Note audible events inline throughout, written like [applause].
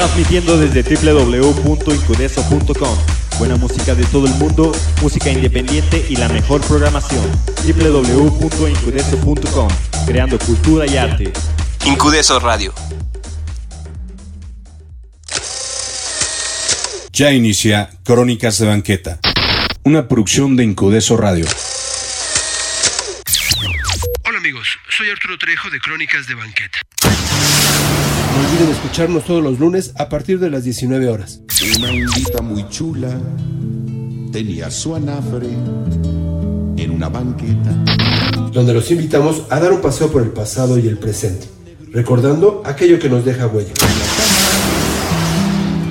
Transmitiendo desde www.incudeso.com. Buena música de todo el mundo, música independiente y la mejor programación. www.incudeso.com. Creando cultura y arte. Incudeso Radio. Ya inicia Crónicas de Banqueta, una producción de Incudeso Radio. Hola amigos, soy Arturo Trejo de Crónicas de Banqueta. No olviden escucharnos todos los lunes a partir de las 19 horas. Una indita muy chula tenía su anafre en una banqueta. Donde los invitamos a dar un paseo por el pasado y el presente, recordando aquello que nos deja huella.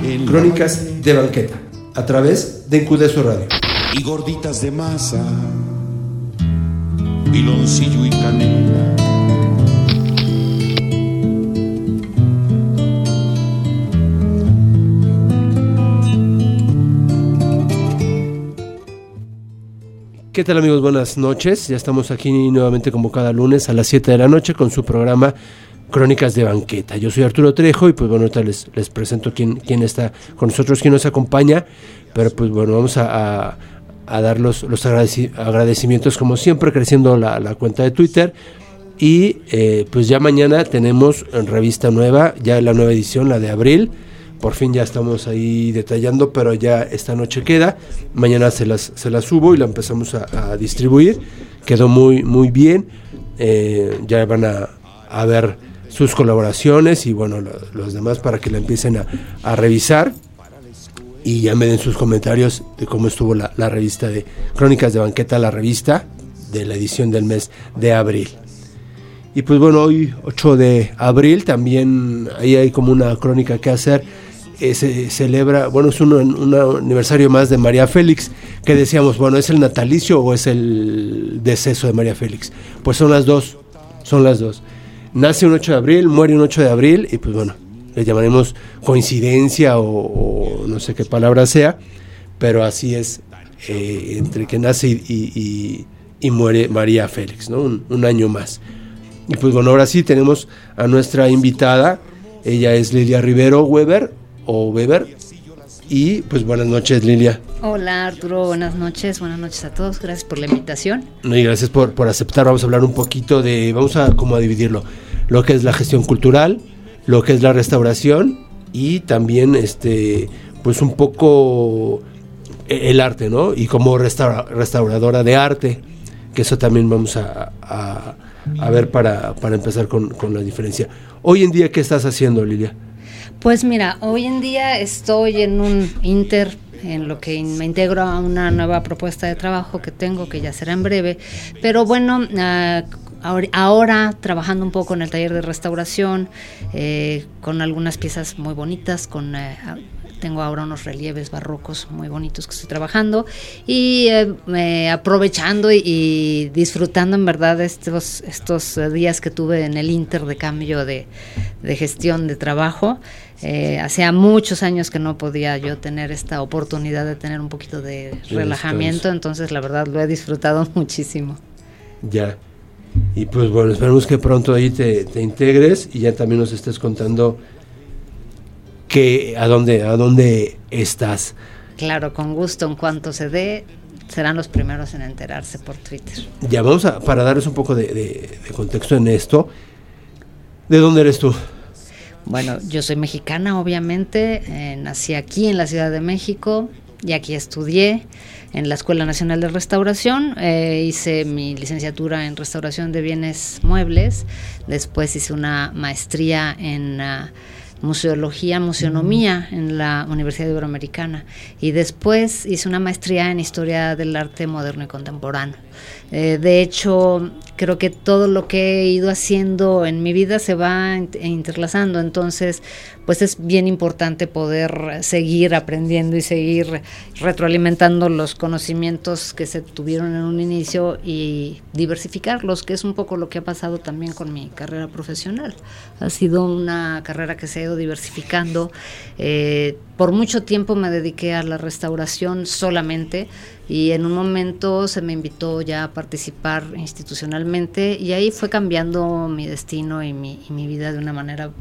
En Crónicas de Banqueta, a través de Incudeso Radio. y gorditas de masa, piloncillo y canela. ¿Qué tal amigos? Buenas noches. Ya estamos aquí nuevamente como cada lunes a las 7 de la noche con su programa Crónicas de Banqueta. Yo soy Arturo Trejo y pues bueno, ahorita les, les presento quién, quién está con nosotros, quién nos acompaña. Pero pues bueno, vamos a, a- dar los, los agradeci- agradecimientos como siempre, creciendo la, la cuenta de Twitter. Y eh, pues ya mañana tenemos en revista nueva, ya la nueva edición, la de abril. Por fin ya estamos ahí detallando, pero ya esta noche queda. Mañana se las, se las subo y la empezamos a, distribuir. Quedó muy, muy bien. Eh, ya van a, a ver sus colaboraciones y bueno, lo- los demás para que la empiecen a, a revisar y ya me den sus comentarios de cómo estuvo la, la revista de Crónicas de Banqueta, la revista de la edición del mes de abril. Y pues bueno, hoy 8 de abril también ahí hay como una crónica que hacer. Eh, se celebra, bueno, es un, un aniversario más de María Félix, que decíamos, bueno, ¿es el natalicio o es el deceso de María Félix? Pues son las dos, son las dos. Nace un 8 de abril, muere un 8 de abril y pues bueno, le llamaremos coincidencia o, no sé qué palabra sea, pero así es, eh, entre que nace y- y muere María Félix, ¿no? Un, un año más. Y pues bueno, ahora sí tenemos a nuestra invitada, ella es Lilia Rivero Weber, o Weber, y pues buenas noches Lilia. Hola Arturo, buenas noches, buenas noches a todos, gracias por la invitación. No, Y gracias por, por aceptar. Vamos a hablar un poquito de, vamos a como a dividirlo, lo que es la gestión cultural, lo que es la restauración y también este, pues un poco e- el arte, ¿no? Y como restaura- restauradora de arte, que eso también vamos a, a- a ver para, para empezar con, con la diferencia. Hoy en día, ¿qué estás haciendo, Lilia? Pues mira, hoy en día estoy en un inter en lo que me integro a una nueva propuesta de trabajo que tengo, que ya será en breve. Pero bueno, ah, ahor- ahora trabajando un poco en el taller de restauración, eh, con algunas piezas muy bonitas, con... eh, tengo ahora unos relieves barrocos muy bonitos que estoy trabajando y eh, aprovechando y, y disfrutando en verdad estos, estos días que tuve en el Inter de cambio de, de gestión de trabajo. Eh, hacía muchos años que no podía yo tener esta oportunidad de tener un poquito de relajamiento, entonces la verdad lo he disfrutado [laughs] muchísimo. Ya. Y pues bueno, esperemos que pronto ahí te, te integres y ya también nos estés contando que a dónde, a dónde estás. Claro, con gusto, en cuanto se dé, serán los primeros en enterarse por Twitter. Ya vamos a, para darles un poco de, de- de contexto en esto. ¿De dónde eres tú? Bueno, yo soy mexicana, obviamente. eh, nací aquí en la Ciudad de México y aquí estudié en la Escuela Nacional de Restauración. eh, hice mi licenciatura en restauración de bienes muebles. Después hice una maestría en ah, museología, museonomía en la Universidad Iberoamericana. Y después hice una maestría en historia del arte moderno y contemporáneo. Eh, de hecho, creo que todo lo que he ido haciendo en mi vida se va int- interlazando, entonces pues es bien importante poder seguir aprendiendo y seguir retroalimentando los conocimientos que se tuvieron en un inicio y diversificarlos, que es un poco lo que ha pasado también con mi carrera profesional. Ha sido una carrera que se ha ido diversificando. Eh, por mucho tiempo me dediqué a la restauración solamente y en un momento se me invitó ya a participar institucionalmente y ahí fue cambiando mi destino y mi, y mi vida de una manera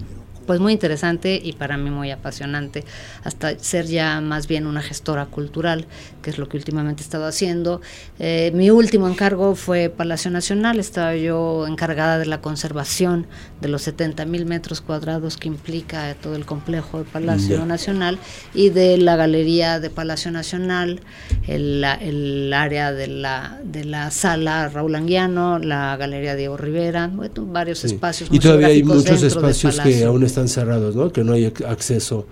pues muy interesante y para mí muy apasionante, hasta ser ya más bien una gestora cultural, que es lo que últimamente he estado haciendo. Eh, mi último encargo fue Palacio Nacional, estaba yo encargada de la conservación de los 70 mil metros cuadrados que implica todo el complejo de Palacio Nacional y de la galería de Palacio Nacional, el, el área de la, de la sala Raúl Anguiano, la galería Diego Rivera, varios espacios. Y todavía hay muchos espacios que aún están cerrados, ¿no? Que no hay acceso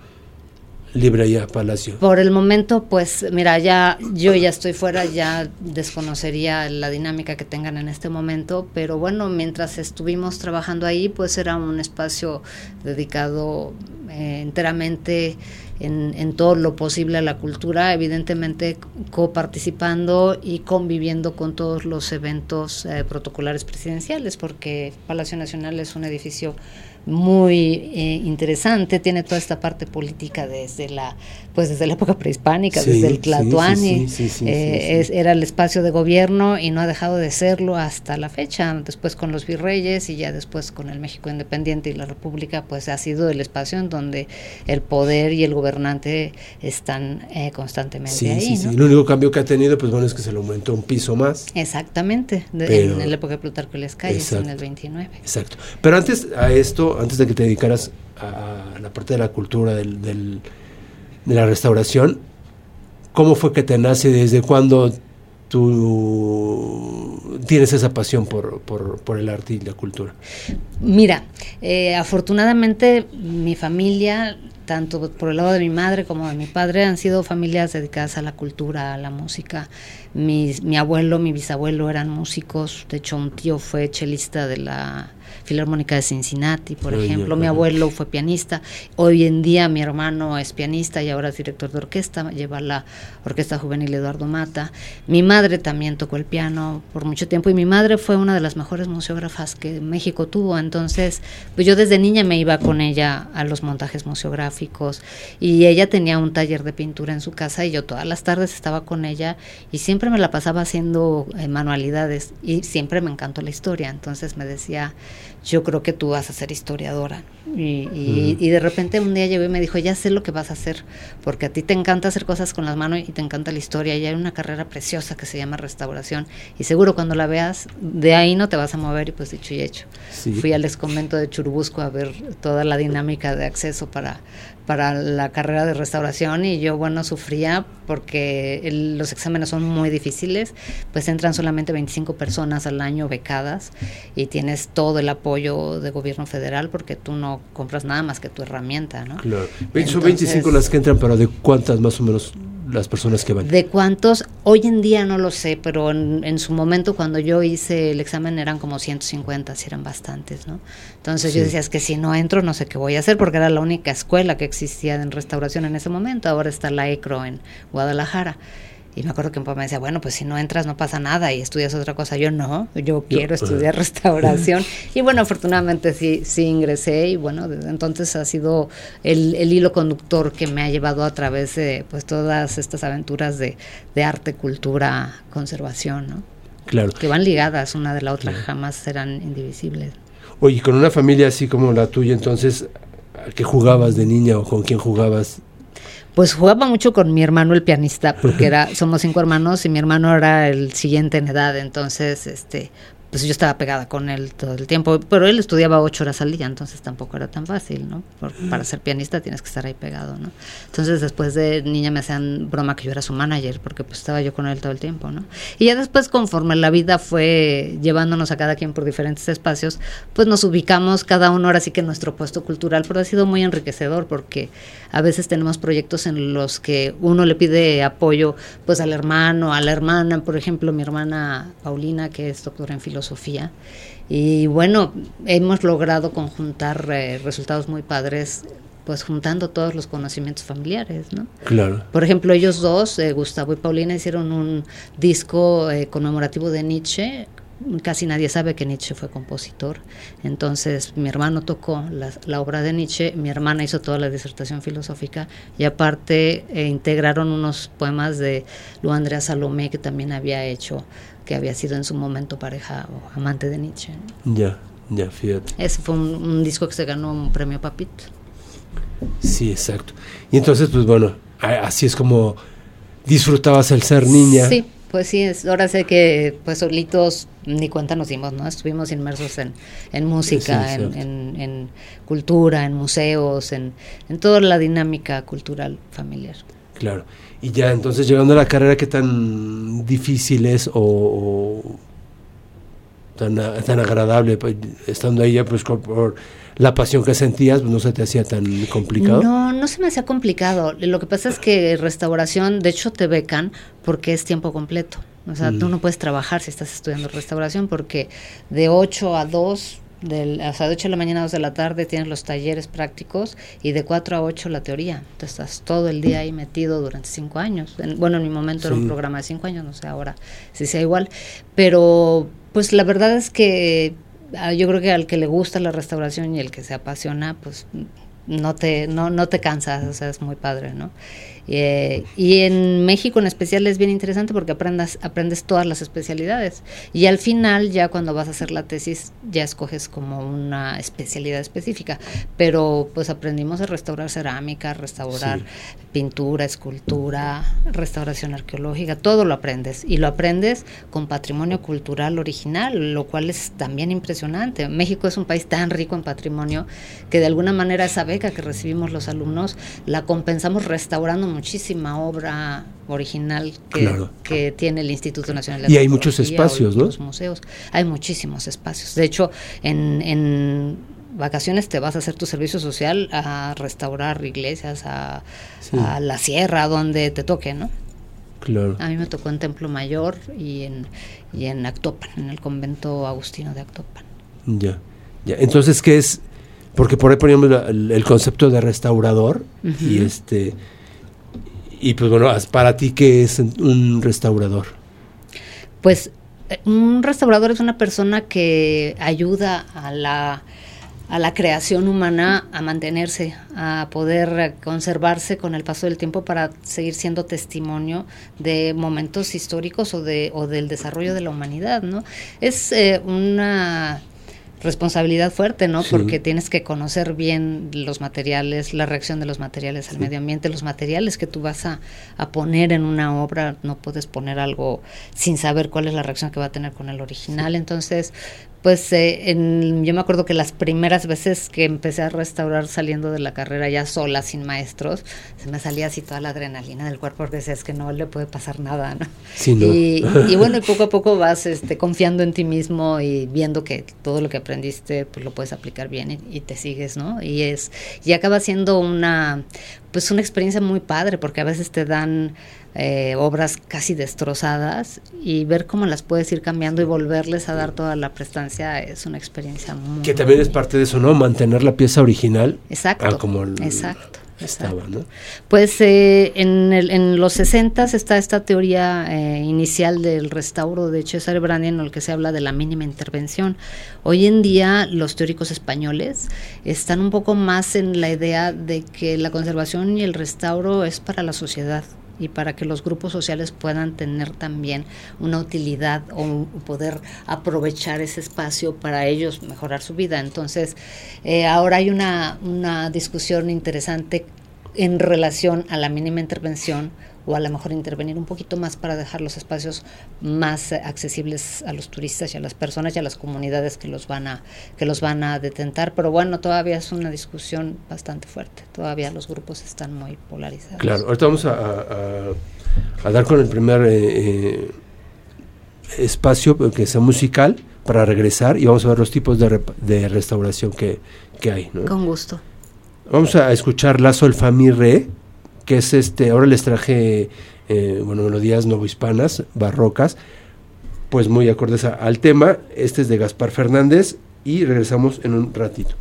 libre ya a Palacio. Por el momento, pues mira, ya yo ya estoy fuera, ya desconocería la dinámica que tengan en este momento, pero bueno, mientras estuvimos trabajando ahí, pues era un espacio dedicado eh, enteramente en, en, todo lo posible a la cultura, evidentemente coparticipando y conviviendo con todos los eventos eh, protocolares presidenciales, porque Palacio Nacional es un edificio muy eh, interesante, tiene toda esta parte política desde la pues desde la época prehispánica, desde el Tlatuani, eh, era el espacio de gobierno y no ha dejado de serlo hasta la fecha, después con los virreyes y ya después con el México Independiente y la República, pues ha sido el espacio en donde el poder y el gobernante están eh, constantemente ahí. ¿no? El único cambio que ha tenido, pues bueno, es que se le aumentó un piso más. Exactamente, en, la época de Plutarco y las calles, en el 29. Exacto. Pero antes a esto, antes de que te dedicaras a la parte de la cultura, de la restauración, ¿cómo fue que te nace? ¿Desde cuándo tú tienes esa pasión por, por, el arte y la cultura? Mira, eh, afortunadamente mi familia, tanto por el lado de mi madre como de mi padre, han sido familias dedicadas a la cultura, a la música. Mi, mi abuelo, mi bisabuelo eran músicos, de hecho un tío fue chelista de la Filarmónica de Cincinnati, por ejemplo. Mi abuelo fue pianista. Hoy en día mi hermano es pianista y ahora es director de orquesta, lleva la Orquesta Juvenil Eduardo Mata. Mi madre también tocó el piano por mucho tiempo y mi madre fue una de las mejores museógrafas que México tuvo. Entonces, pues yo desde niña me iba con ella a los montajes museográficos y ella tenía un taller de pintura en su casa y yo todas las tardes estaba con ella y siempre me la pasaba haciendo eh, manualidades y siempre me encantó la historia. Entonces me decía, yo creo que tú vas a ser historiadora. Y, y, de repente un día llegó y me dijo, ya sé lo que vas a hacer, porque a ti te encanta hacer cosas con las manos y te encanta la historia, y hay una carrera preciosa que se llama restauración, y seguro cuando la veas, de ahí no te vas a mover, y pues dicho y hecho. Fui al exconvento de Churubusco a ver toda la dinámica de acceso para, para la carrera de restauración y yo, bueno, sufría porque los exámenes son muy difíciles, pues entran solamente 25 personas al año becadas y tienes todo el apoyo de gobierno federal porque tú no compras nada más que tu herramienta, ¿no? Claro. son 25 las que entran, pero ¿de cuántas más o menos las personas que van? ¿De cuántos? Hoy en día no lo sé, pero en, su momento cuando yo hice el examen eran como 150, si eran bastantes, ¿no? Entonces yo decía, es que si no entro no sé qué voy a hacer, porque era la única escuela que existía en restauración en ese momento, ahora está la ECRO en Guadalajara. Y me acuerdo que un papá me decía, bueno, pues si no entras no pasa nada y estudias otra cosa. Yo no, yo quiero estudiar [laughs] restauración. y bueno, afortunadamente sí, sí ingresé y bueno, desde entonces ha sido el, el, hilo conductor que me ha llevado a través de pues todas estas aventuras de, de arte, cultura, conservación, ¿no? Claro. Que van ligadas una de la otra, jamás serán indivisibles. Oye, con una familia así como la tuya, entonces, ¿a qué jugabas de niña o con quién jugabas? Pues jugaba mucho con mi hermano el pianista, porque era, somos cinco hermanos y mi hermano era el siguiente en edad, entonces este pues yo estaba pegada con él todo el tiempo, pero él estudiaba ocho horas al día, entonces tampoco era tan fácil, ¿no? para ser pianista tienes que estar ahí pegado, ¿no? Entonces después de niña me hacían broma que yo era su manager, porque pues estaba yo con él todo el tiempo, ¿no? Y ya después conforme la vida fue llevándonos a cada quien por diferentes espacios, pues nos ubicamos cada uno ahora sí que en nuestro puesto cultural, pero ha sido muy enriquecedor porque a veces tenemos proyectos en los que uno le pide apoyo pues al hermano, a la hermana, por ejemplo, mi hermana Paulina, que es doctora en filosofía, filosofía. Y bueno, hemos logrado conjuntar eh, resultados muy padres pues juntando todos los conocimientos familiares, ¿no? Claro. Por ejemplo, ellos dos, eh, Gustavo y Paulina, hicieron un disco eh, conmemorativo de Nietzsche. Casi nadie sabe que Nietzsche fue compositor. Entonces, mi hermano tocó la, obra de Nietzsche, mi hermana hizo toda la disertación filosófica y aparte integraron unos poemas de Lu Andrea Salomé que también había hecho que había sido en su momento pareja o amante de Nietzsche. Ya, Ya, fíjate. Ese fue un, un disco que se ganó un premio Papito. Sí, exacto. Y entonces, pues bueno, así es como disfrutabas el ser niña. Sí, pues sí, es, ahora sé que pues solitos ni cuenta nos dimos, ¿no? Estuvimos inmersos en, en música, Sí, en, en- en cultura, en museos, en, en toda la dinámica cultural familiar. Claro. Y ya entonces llegando a la carrera, ¿qué tan difícil es o, o tan, tan agradable? Pues, estando ahí ya, pues por la pasión que sentías, pues, no se te hacía tan complicado. No, no se me hacía complicado. Lo que pasa es que restauración, de hecho, te becan porque es tiempo completo. O sea, Mm. tú no puedes trabajar si estás estudiando restauración porque de 8 a 2, del, o sea, de 8 de la mañana a 2 de la tarde tienes los talleres prácticos y de 4 a 8 la teoría. Entonces estás todo el día ahí metido durante 5 años. En- bueno, en mi momento era Sí. un programa de 5 años, no sé ahora si sea igual. Pero, pues la verdad es que ah, yo creo que al que le gusta la restauración y el que se apasiona, pues no te, no, no te cansas, o sea, es muy padre, ¿no? Eh, y en México en especial es bien interesante porque aprendas, aprendes todas las especialidades. Y al final, ya cuando vas a hacer la tesis, ya escoges como una especialidad específica. Pero pues aprendimos a restaurar cerámica, restaurar Sí. pintura, escultura, restauración arqueológica, todo lo aprendes. Y lo aprendes con patrimonio cultural original, lo cual es también impresionante. México es un país tan rico en patrimonio que de alguna manera esa beca que recibimos los alumnos la compensamos restaurando muchísima obra original que, Claro. que tiene el Instituto Nacional de Y hay muchos espacios, ¿no? Los museos. Hay muchísimos espacios. De hecho, en, en vacaciones te vas a hacer tu servicio social a restaurar iglesias, a, Sí. a la sierra, donde te toque, ¿no? Claro. A mí me tocó en Templo Mayor y en, y en Actopan, en el convento agustino de Actopan. Ya, ya. Entonces, ¿qué es? Porque por ahí poníamos la- el, el concepto de restaurador y este y pues bueno, para ti qué es un restaurador? Pues eh, un restaurador es una persona que ayuda a la, a la creación humana a mantenerse, a poder conservarse con el paso del tiempo para seguir siendo testimonio de momentos históricos o, de, o del desarrollo de la humanidad, ¿no? Es eh, una responsabilidad fuerte, ¿no? Sí. Porque tienes que conocer bien los materiales, la reacción de los materiales al medio ambiente, los materiales que tú vas a, a poner en una obra, no puedes poner algo sin saber cuál es la reacción que va a tener con el original. Entonces, pues eh, en- yo me acuerdo que las primeras veces que empecé a restaurar saliendo de la carrera ya sola, sin maestros, se me salía así toda la adrenalina del cuerpo porque decías que no le puede pasar nada, ¿no? Sí, ¿no? Y, y [laughs] bueno, y poco a poco vas este, confiando en ti mismo y viendo que todo lo que aprendiste pues lo puedes aplicar bien y, y te sigues, ¿no? Y es y acaba siendo una pues una experiencia muy padre porque a veces te dan eh, obras casi destrozadas y ver cómo las puedes ir cambiando y volverles a dar toda la prestancia es una experiencia muy Que también es parte de eso, ¿no? Mantener la pieza original exacto a como el- exacto estaba, exacto. ¿no? Pues eh, en, el- en los 60 está esta teoría eh, inicial del restauro de Cesare Brandi en el que se habla de la mínima intervención. Hoy en día los teóricos españoles están un poco más en la idea de que la conservación y el restauro es para la sociedad y para que los grupos sociales puedan tener también una utilidad o poder aprovechar ese espacio para ellos mejorar su vida. Entonces, eh, ahora hay una, una discusión interesante en relación a la mínima intervención o a lo mejor intervenir un poquito más para dejar los espacios más eh, accesibles a los turistas y a las personas y a las comunidades que los van a que los van a detentar pero bueno todavía es una discusión bastante fuerte todavía los grupos están muy polarizados Claro, ahorita vamos a, a- dar con el primer eh, eh, espacio eh, que sea musical para regresar y vamos a ver los tipos de, rep- de restauración que, que hay. ¿no? con gusto Vamos a escuchar La Sol Re, que es este, ahora les traje, eh, bueno, melodías novohispanas, barrocas, pues muy acordes al tema. Este es de Gaspar Fernández y regresamos en un ratito.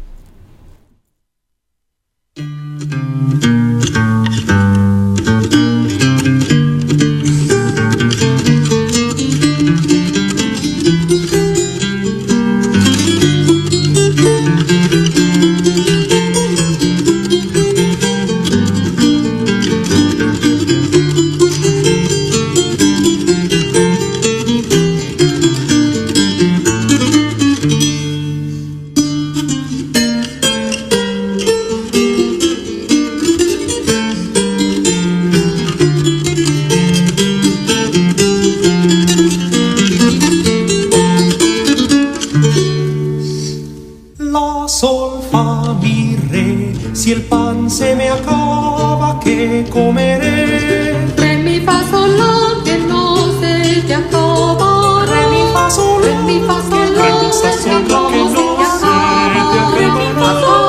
comeré. Re mi fa sol la que no se te acaba. Re mi fa sol re mi fa sol la que no se te acaba. Re mi fa sol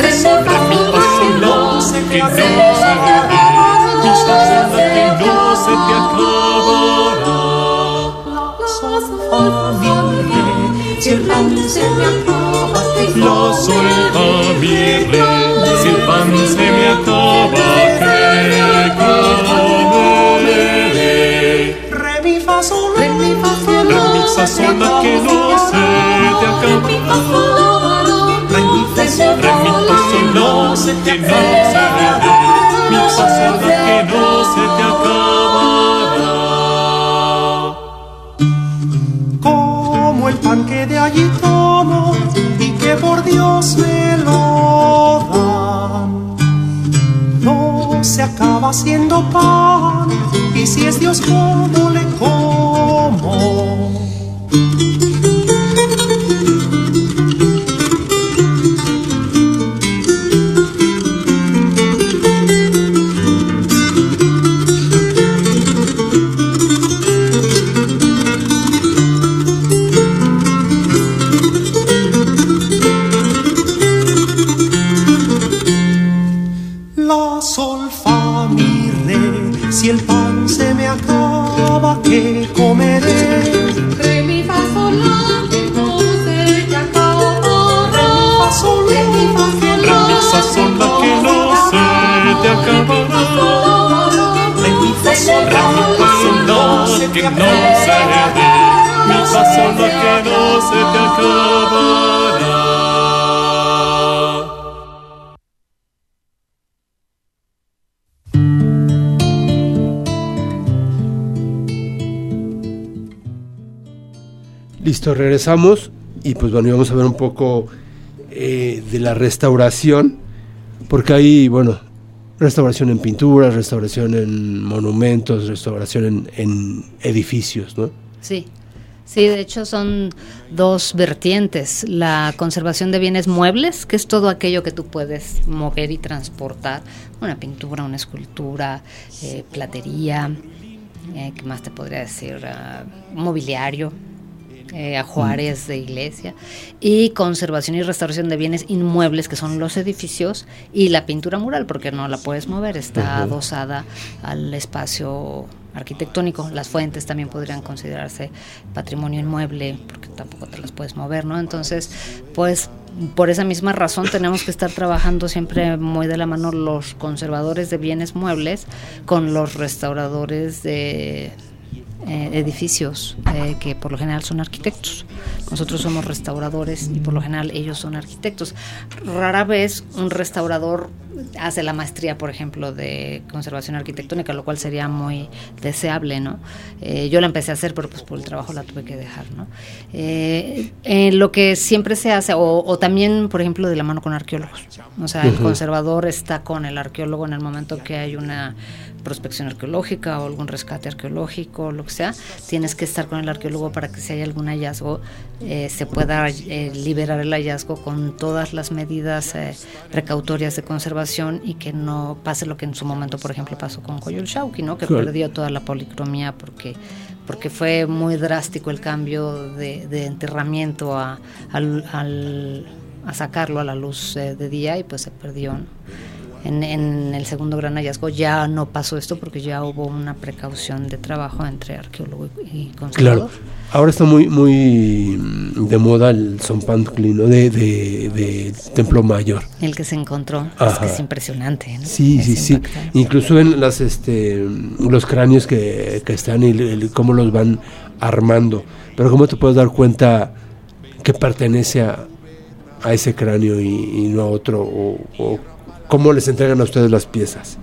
re mi fa sol la que no se te acaba. Mi fa sol la que no se te acaba. Solvamire, silvan se me acaba. La solvamire, silvan se acaba. Re mi fa sol, la que no se te acaba. Re mi fa Re mi que no se ve. Mi fa sol, la que no se te acabará. como el pan que de allí tomo y que por Dios me lo dan. No se acaba siendo pan y si es Dios como le como. Que no se ve. Mi que no se te acabará. Listo, regresamos y pues bueno, y vamos a ver un poco eh, de la restauración, porque hay, bueno, restauración en pinturas, restauración en monumentos, restauración en, en edificios, ¿no? Sí, sí, de hecho son dos vertientes. La conservación de bienes muebles, que es todo aquello que tú puedes mover y transportar, una pintura, una escultura, eh, platería, eh, ¿qué más te podría decir? Ah, mobiliario. Eh, ajuares de iglesia y conservación y restauración de bienes inmuebles que son los edificios y la pintura mural porque no la puedes mover está adosada al espacio arquitectónico. Las fuentes también podrían considerarse patrimonio inmueble, porque tampoco te las puedes mover, ¿no? Entonces, pues por esa misma razón tenemos que estar trabajando siempre muy de la mano los conservadores de bienes muebles con los restauradores de eh, edificios eh, que por lo general son arquitectos. Nosotros somos restauradores y por lo general ellos son arquitectos. Rara vez un restaurador hace la maestría, por ejemplo, de conservación arquitectónica, lo cual sería muy deseable, ¿no? Eh, yo la empecé a hacer, pero pues por el trabajo la tuve que dejar, ¿no? Lo que siempre se hace, o, o también, por ejemplo, de la mano con arqueólogos. O sea, el conservador está con el arqueólogo en el momento que hay una prospección arqueológica o algún rescate arqueológico, lo que sea, tienes que estar con el arqueólogo para que si hay algún hallazgo eh, se pueda eh, liberar el hallazgo con todas las medidas eh, precautorias de conservación y que no pase lo que en su momento, por ejemplo, pasó con Coyolxauhqui, ¿no? que Claro. perdió toda la policromía porque porque fue muy drástico el cambio de, de enterramiento a, al- al- a sacarlo a la luz eh, de día y pues se perdió. ¿no? En, en el segundo gran hallazgo ya no pasó esto porque ya hubo una precaución de trabajo entre arqueólogo y, conservador. Claro. Ahora está muy muy mm, de moda el Zompantli, ¿no? De, de, de Templo Mayor. El que se encontró es Ajá. que es impresionante. ¿no? Sí, Es sí, sí. Incluso en las este los cráneos que, que están y el- el- cómo los van armando. Pero cómo te puedes dar cuenta que pertenece a, a ese cráneo y, y no a otro o, o cómo les entregan a ustedes las piezas.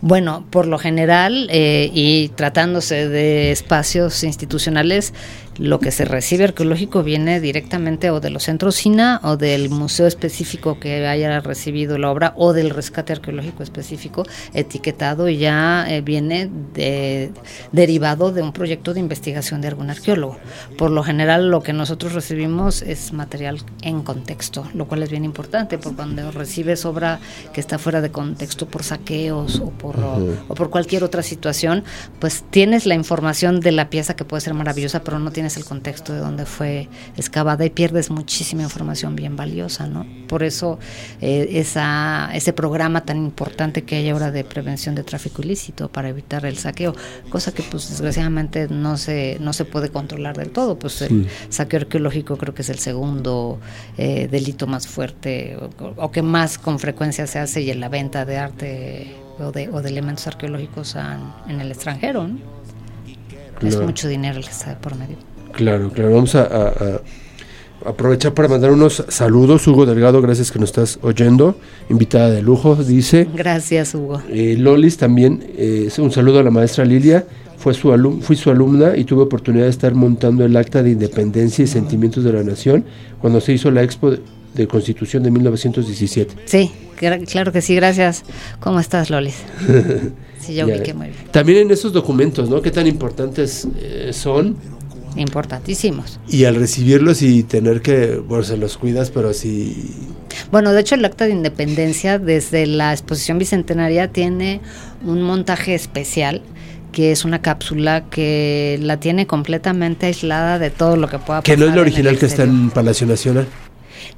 Bueno, por lo general, eh, y tratándose de espacios institucionales, lo que se recibe arqueológico viene directamente o de los centros SINA o del museo específico que haya recibido la obra o del rescate arqueológico específico etiquetado y ya eh, viene de- derivado de un proyecto de investigación de algún arqueólogo. Por lo general lo que nosotros recibimos es material en contexto, lo cual es bien importante porque cuando recibes obra que está fuera de contexto por saqueos o por, o por cualquier otra situación, pues tienes la información de la pieza que puede ser maravillosa, pero no tienes tienes el contexto de dónde fue excavada y pierdes muchísima información bien valiosa, ¿no? Por eso eh, esa, ese programa tan importante que hay ahora de prevención de tráfico ilícito para evitar el saqueo, cosa que pues desgraciadamente no se, no se puede controlar del todo, pues el saqueo arqueológico creo que es el segundo eh, delito más fuerte o, o que más con frecuencia se hace y en la venta de arte o de, o de elementos arqueológicos en el extranjero. ¿no? Es mucho dinero el que está por medio. Claro, claro. Vamos a, a- a aprovechar para mandar unos saludos. Hugo Delgado, gracias que nos estás oyendo. Invitada de lujo, dice. Gracias, Hugo. Eh, Lolis también, eh, un saludo a la maestra Lilia. Fue su alum fui su alumna y tuve oportunidad de estar montando el acta de independencia y sentimientos de la nación cuando se hizo la expo de, de constitución de 1917. Sí, claro que sí, gracias. ¿Cómo estás, Lolis? [laughs] Sí, yo Ya. ubiqué muy bien. También en esos documentos, ¿no? Qué tan importantes eh, son Importantísimos. y al recibirlos y tener que, bueno, se los cuidas, pero sí Bueno, de hecho el acta de independencia desde la exposición bicentenaria tiene un montaje especial que es una cápsula que la tiene completamente aislada de todo lo que pueda que no es pasar la original que está en Palacio Nacional.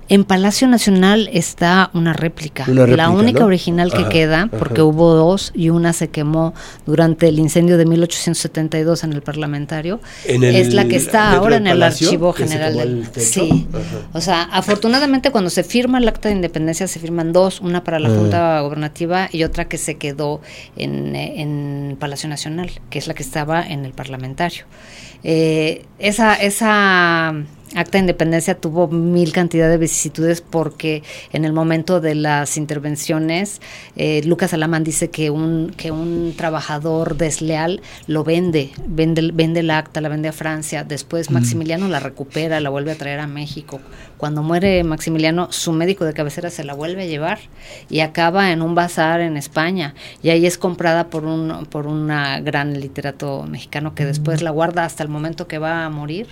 En Palacio Nacional está una réplica, Una réplica, la única ¿no? original que Ajá, queda, ajá. porque hubo dos y una se quemó durante el incendio de 1872 en el parlamentario, En el- es la que está ahora en el archivo general. del- sí, Ajá. o sea, afortunadamente cuando se firma el acta de independencia se firman dos, una para la Ah. Junta Gobernativa y otra que se quedó en, eh, en Palacio Nacional, que es la que estaba en el parlamentario. Eh, esa, esa acta de independencia tuvo mil cantidad de vicisitudes porque en el momento de las intervenciones eh, Lucas Alamán dice que un que un trabajador desleal lo vende vende vende la acta la vende a Francia después Maximiliano la recupera la vuelve a traer a México. Cuando muere Maximiliano su médico de cabecera se la vuelve a llevar y acaba en un bazar en España. Y ahí es comprada por un por una gran literato mexicano que después la guarda hasta el momento que va a morir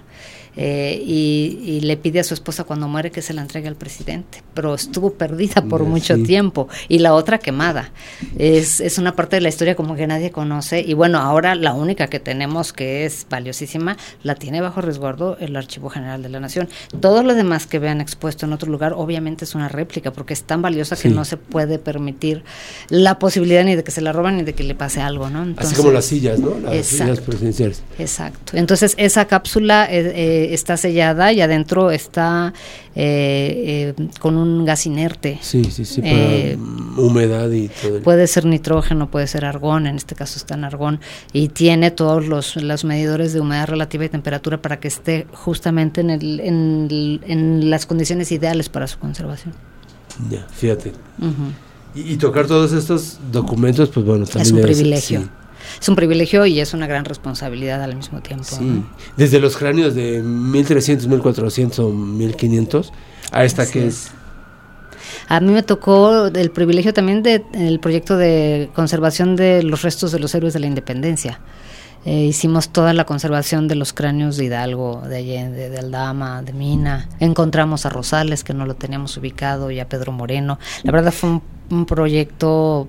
eh, y, y le pide a su esposa cuando muere que se la entregue al presidente, pero estuvo perdida por mucho tiempo y la otra quemada. Es, es una parte de la historia como que nadie conoce y bueno, ahora la única que tenemos que es valiosísima la tiene bajo resguardo el Archivo General de la Nación. Todo lo demás que vean expuesto en otro lugar obviamente es una réplica porque es tan valiosa que no se puede permitir la posibilidad ni de que se la roban ni de que le pase algo, ¿no? Así como las sillas, ¿no? Las Exacto. sillas presidenciales. Exacto. Entonces esa cápsula eh, eh, está sellada y adentro está eh, eh, con un gas inerte. Sí, sí, sí, para Eh, humedad y todo. el- Puede ser nitrógeno, puede ser argón, en este caso está en argón, y tiene todos los, los medidores de humedad relativa y temperatura para que esté justamente en, el, en, el- en las condiciones ideales para su conservación. Ya, fíjate. Y, y tocar todos estos documentos, pues bueno, también Es un privilegio. sí. Es un privilegio y es una gran responsabilidad al mismo tiempo. Sí, ¿no? desde los cráneos de 1300, 1400 o 1500 a esta Así que es. es A mí me tocó el privilegio también de el proyecto de conservación de los restos de los héroes de la independencia. Eh, hicimos toda la conservación de los cráneos de Hidalgo, de Allende, de Aldama, de Mina. Encontramos a Rosales, que no lo teníamos ubicado, y a Pedro Moreno. La verdad fue un, un proyecto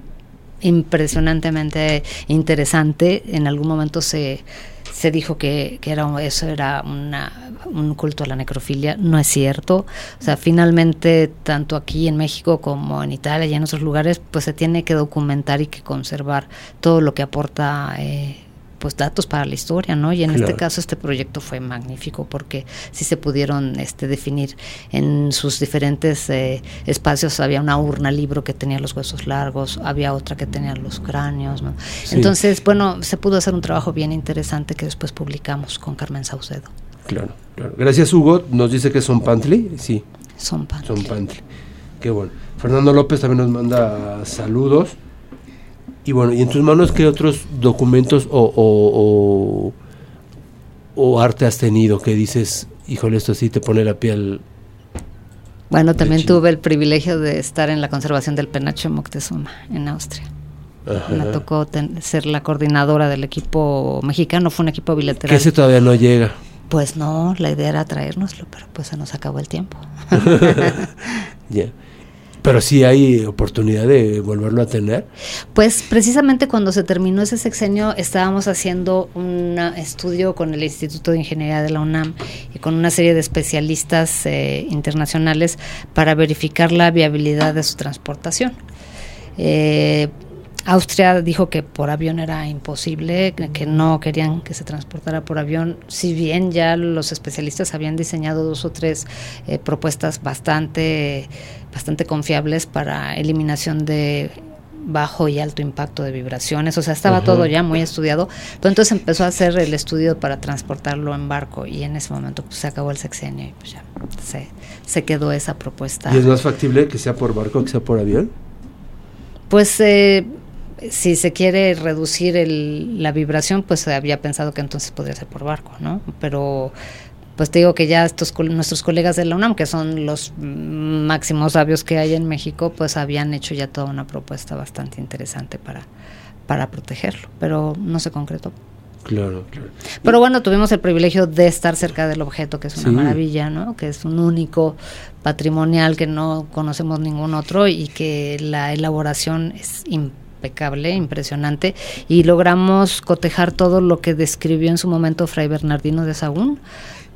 impresionantemente interesante. En algún momento se, se dijo que, que era eso era una, un culto a la necrofilia. No es cierto. O sea, finalmente, tanto aquí en México como en Italia y en otros lugares, pues se tiene que documentar y que conservar todo lo que aporta. eh, pues datos para la historia, ¿no? Y en este caso este proyecto fue magnífico porque sí se pudieron este, definir en sus diferentes eh, espacios. Había una urna libro que tenía los huesos largos, había otra que tenía los cráneos, ¿no? Sí. Entonces, bueno, se pudo hacer un trabajo bien interesante que después publicamos con Carmen Saucedo. claro, claro. Gracias Hugo, nos dice que son Pantli, sí, Son pan. son Pantli. Qué bueno. Fernando López también nos manda saludos. Y bueno, ¿y en tus manos qué otros documentos o, o, o- o arte has tenido que dices, híjole, esto sí te pone la piel? Bueno, también tuve el privilegio de estar en la conservación del penacho Moctezuma en Austria. Ajá. Me tocó ten- ser la coordinadora del equipo mexicano, fue un equipo Que bilateral. ese todavía no llega. Pues no, la idea era traérnoslo, pero pues se nos acabó el tiempo. [laughs] [laughs] Ya. Pero sí hay oportunidad de volverlo a tener. Pues precisamente cuando se terminó ese sexenio estábamos haciendo un estudio con el Instituto de Ingeniería de la UNAM y con una serie de especialistas eh, internacionales para verificar la viabilidad de su transportación. Eh, Austria dijo que por avión era imposible, que no querían que se transportara por avión, si bien ya los especialistas habían diseñado dos o tres eh, propuestas bastante, bastante confiables para eliminación de bajo y alto impacto de vibraciones, o sea, estaba todo ya muy estudiado, pero entonces empezó a hacer el estudio para transportarlo en barco y en ese momento pues, se acabó el sexenio y pues ya se, se quedó esa propuesta. ¿Y es más factible que sea por barco que sea por avión? Pues eh, si se quiere reducir el, la vibración, pues se había pensado que entonces podría ser por barco, ¿no? Pero pues te digo que ya estos nuestros colegas de la UNAM, que son los máximos sabios que hay en México, pues habían hecho ya toda una propuesta bastante interesante para, para protegerlo, pero no se concretó. Claro, claro. Pero bueno, tuvimos el privilegio de estar cerca del objeto, que es una maravilla, ¿no? Que es un único patrimonial que no conocemos ningún otro y que la elaboración es impresionante impecable, impresionante, y logramos cotejar todo lo que describió en su momento Fray Bernardino de Sagún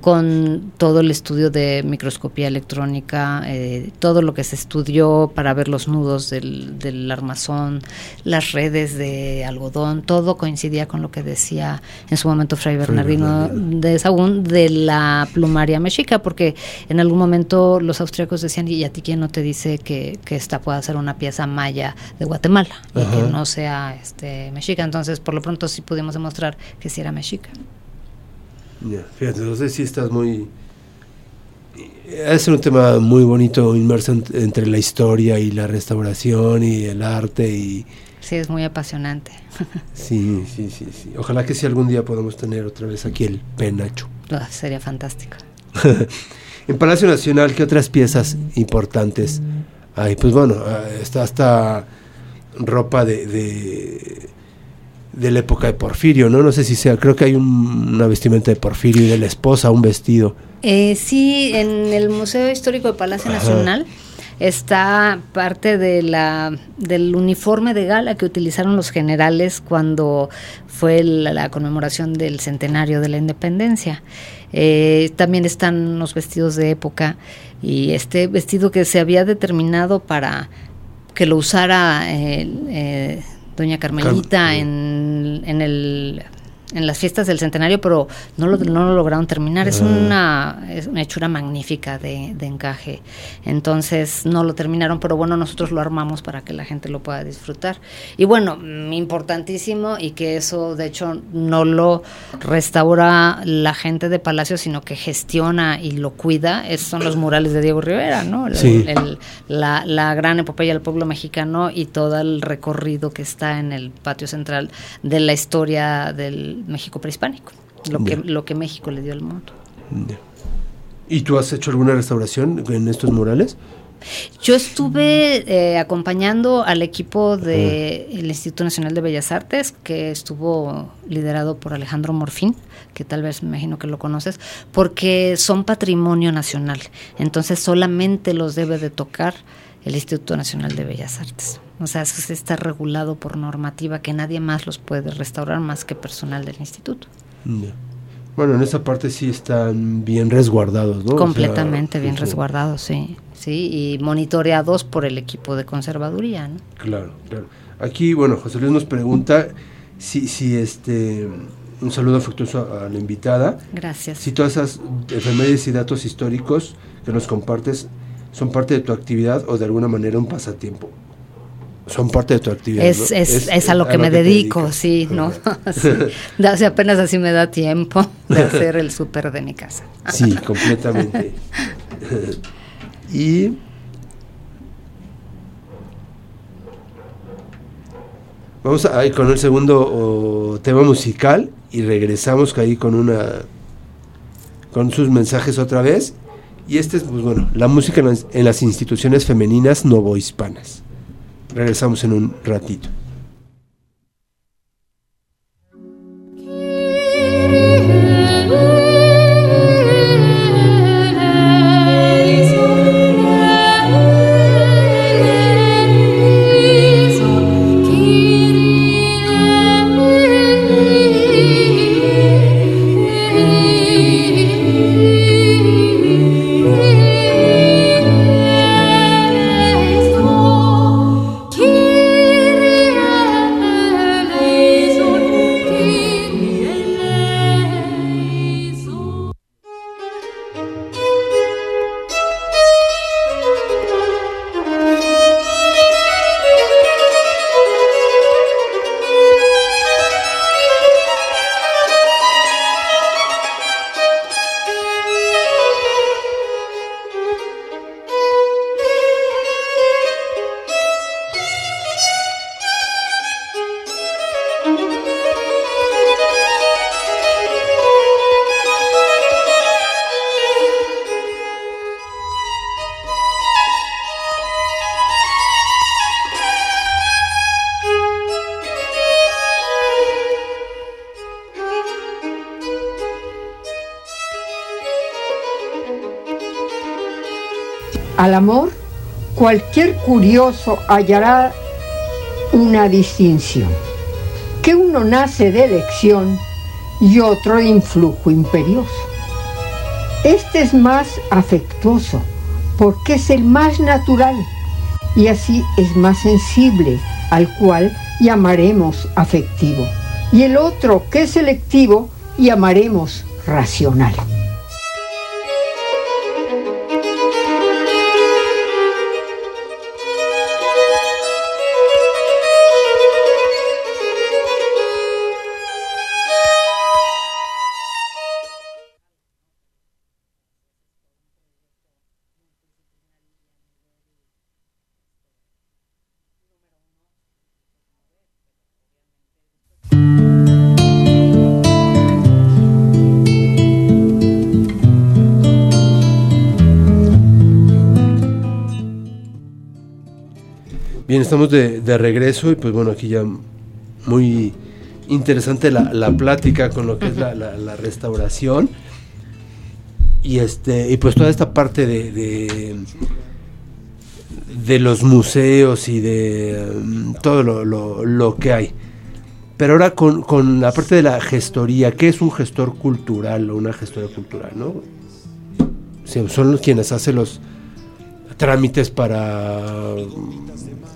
con todo el estudio de microscopía electrónica, eh, todo lo que se estudió para ver los nudos del, armazón, las redes de algodón, todo coincidía con lo que decía en su momento Fray Bernardino de Sagún de la plumaria mexica, porque en algún momento los austríacos decían, ¿y a ti quién no te dice que, que esta pueda ser una pieza maya de Guatemala y que no sea este mexica? Entonces, por lo pronto sí pudimos demostrar que sí era mexica. Ya, fíjate, entonces sí estás muy... Es un tema muy bonito, inmerso entre la historia y la restauración y el arte y... Sí, es muy apasionante. [laughs] sí, sí, sí, sí. Ojalá que si algún día podamos tener otra vez aquí el penacho. Ah, sería fantástico. [laughs] en Palacio Nacional, ¿qué otras piezas importantes hay? Pues bueno, está hasta ropa de de la época de Porfirio, ¿no? No sé si sea, creo que hay una vestimenta de Porfirio y de la esposa, un vestido. Eh, sí, en el Museo Histórico de Palacio Nacional está parte de la, del uniforme de gala que utilizaron los generales cuando fue la, conmemoración del centenario de la independencia. Eh, también están los vestidos de época y este vestido que se había determinado para que lo usara eh, eh doña Carmelita en, en, el en las fiestas del centenario, pero no lo, no lo lograron terminar. Es, ah. una, es una hechura magnífica de, de, encaje. Entonces no lo terminaron, pero bueno, nosotros lo armamos para que la gente lo pueda disfrutar. Y bueno, importantísimo y que eso de hecho no lo restaura la gente de Palacio, sino que gestiona y lo cuida, es, son los murales de Diego Rivera, ¿no? la, la gran epopeya del pueblo mexicano y todo el recorrido que está en el patio central de la historia del México prehispánico, lo, que, lo que México le dio al mundo. ¿Y tú has hecho alguna restauración en estos murales? Yo estuve eh, acompañando al equipo del ah. Instituto Nacional de Bellas Artes, que estuvo liderado por Alejandro Morfín, que tal vez me imagino que lo conoces, porque son patrimonio nacional. Entonces solamente los debe de tocar el Instituto Nacional de Bellas Artes. O sea, eso está regulado por normativa que nadie más los puede restaurar más que personal del instituto. Bueno, en esa parte sí están bien resguardados, ¿no? Completamente bien resguardados, sí. Sí, y monitoreados por el equipo de conservaduría, ¿no? Claro, claro. Aquí, bueno, José Luis nos pregunta si, si este un saludo afectuoso a la invitada. Gracias. Si todas esas efemérides y datos históricos que nos compartes son parte de tu actividad o de alguna manera un pasatiempo son parte de tu actividad. Es, es, es, a lo que me dedico, sí, ¿no? [laughs] sí. apenas así me da tiempo de hacer el súper de mi casa. sí, completamente. y vamos a ir con el segundo tema musical y regresamos ahí con una con sus mensajes otra vez y este es, pues bueno, la música en las, en las instituciones femeninas novohispanas. Regresamos en un ratito. Al amor, cualquier curioso hallará una distinción, que uno nace de elección y otro de influjo imperioso. Este es más afectuoso porque es el más natural y así es más sensible, al cual llamaremos afectivo. Y el otro, que es selectivo, llamaremos racional. Estamos de, de regreso y pues bueno, aquí ya muy interesante la, la plática con lo que es la, la- la restauración y este y pues toda esta parte de, de, de los museos y de um, todo lo, lo- lo que hay. Pero ahora con, con la parte de la gestoría, ¿qué es un gestor cultural o una gestora cultural? ¿no? Son los quienes hacen los trámites para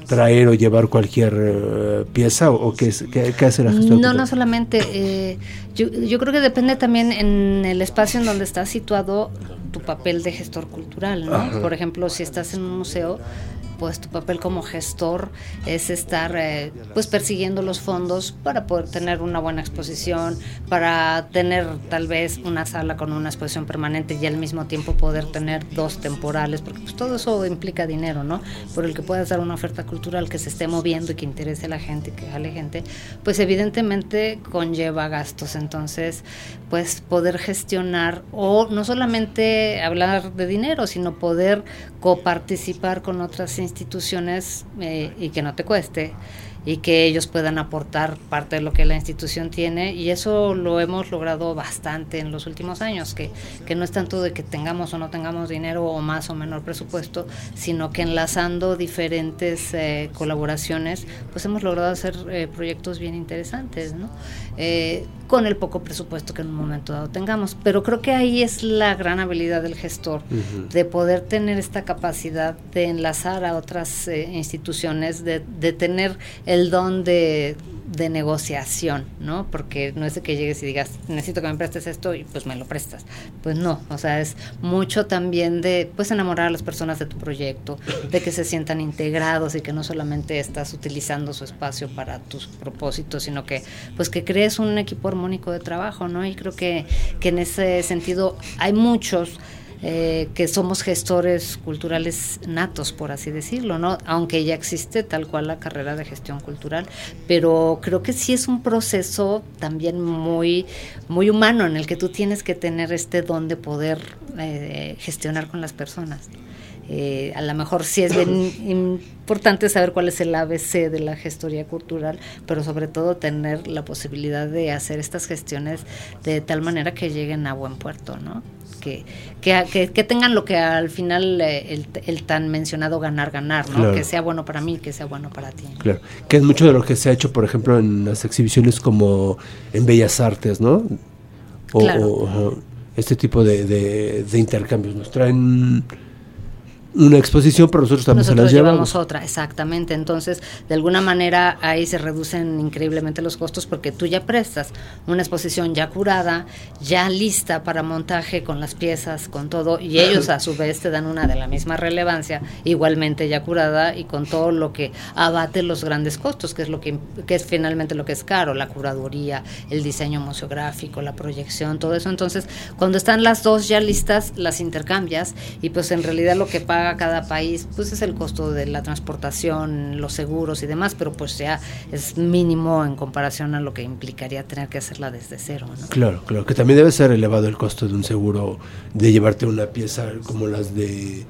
traer o llevar cualquier eh, pieza o, o qué, es, qué, qué hace la gestora No, cultural? no solamente. eh, yo, yo creo que depende también en el espacio en donde está situado tu papel de gestor cultural, ¿no? Por ejemplo, si estás en un museo, pues tu papel como gestor es estar eh, pues persiguiendo los fondos para poder tener una buena exposición, para tener tal vez una sala con una exposición permanente y al mismo tiempo poder tener dos temporales, porque pues todo eso implica dinero, ¿no? Por el que puedas dar una oferta cultural que se esté moviendo y que interese a la gente, que jale gente, pues evidentemente conlleva gastos. Entonces, pues poder gestionar o no solamente hablar de dinero, sino poder coparticipar con otras instituciones eh, y que no te cueste y que ellos puedan aportar parte de lo que la institución tiene y eso lo hemos logrado bastante en los últimos años, que, que no es tanto de que tengamos o no tengamos dinero o más o menor presupuesto, sino que enlazando diferentes eh, colaboraciones, pues hemos logrado hacer eh, proyectos bien interesantes, ¿no? Eh, con el poco presupuesto que en un momento dado tengamos. Pero creo que ahí es la gran habilidad del gestor, de poder tener esta capacidad de enlazar a otras eh, instituciones, de, de tener el don de, de negociación, ¿no? Porque no es de que llegues y digas, necesito que me prestes esto y pues me lo prestas. Pues no, o sea, es mucho también de, pues enamorar a las personas de tu proyecto, de que se sientan integrados y que no solamente estás utilizando su espacio para tus propósitos, sino que, pues que crees un equipo armónico de trabajo, ¿no? Y creo que, que en ese sentido hay muchos eh, que somos gestores culturales natos, por así decirlo, ¿no? Aunque ya existe tal cual la carrera de gestión cultural, pero creo que sí es un proceso también muy, muy humano en el que tú tienes que tener este don de poder eh, gestionar con las personas. Eh, a lo mejor sí es bien [coughs] importante saber cuál es el ABC de la gestoría cultural, pero sobre todo tener la posibilidad de hacer estas gestiones de tal manera que lleguen a buen puerto, ¿no? Que, que, que, que tengan lo que al final eh, el, el, tan mencionado ganar-ganar, ¿no? Claro. Que sea bueno para mí, que sea bueno para ti. Claro, que es mucho de lo que se ha hecho, por ejemplo, en las exhibiciones como en Bellas Artes, ¿no? O, Claro. o, este tipo de, de- de intercambios. Nos traen una exposición, pero nosotros también Nosotros se las llevamos llevamos. otra, exactamente. Entonces, de alguna manera ahí se reducen increíblemente los costos porque tú ya prestas una exposición ya curada, ya lista para montaje con las piezas, con todo, y ellos a su vez te dan una de la misma relevancia, igualmente ya curada y con todo lo que abate los grandes costos, que es lo que, que es finalmente lo que es caro, la curaduría, el diseño museográfico, la proyección, todo eso. Entonces, cuando están las dos ya listas, las intercambias y pues en realidad lo que paga cada país pues es el costo de la transportación, los seguros y demás, pero pues ya es mínimo en comparación a lo que implicaría tener que hacerla desde cero, ¿no? Claro, claro, que también debe ser elevado el costo de un seguro de llevarte una pieza como las de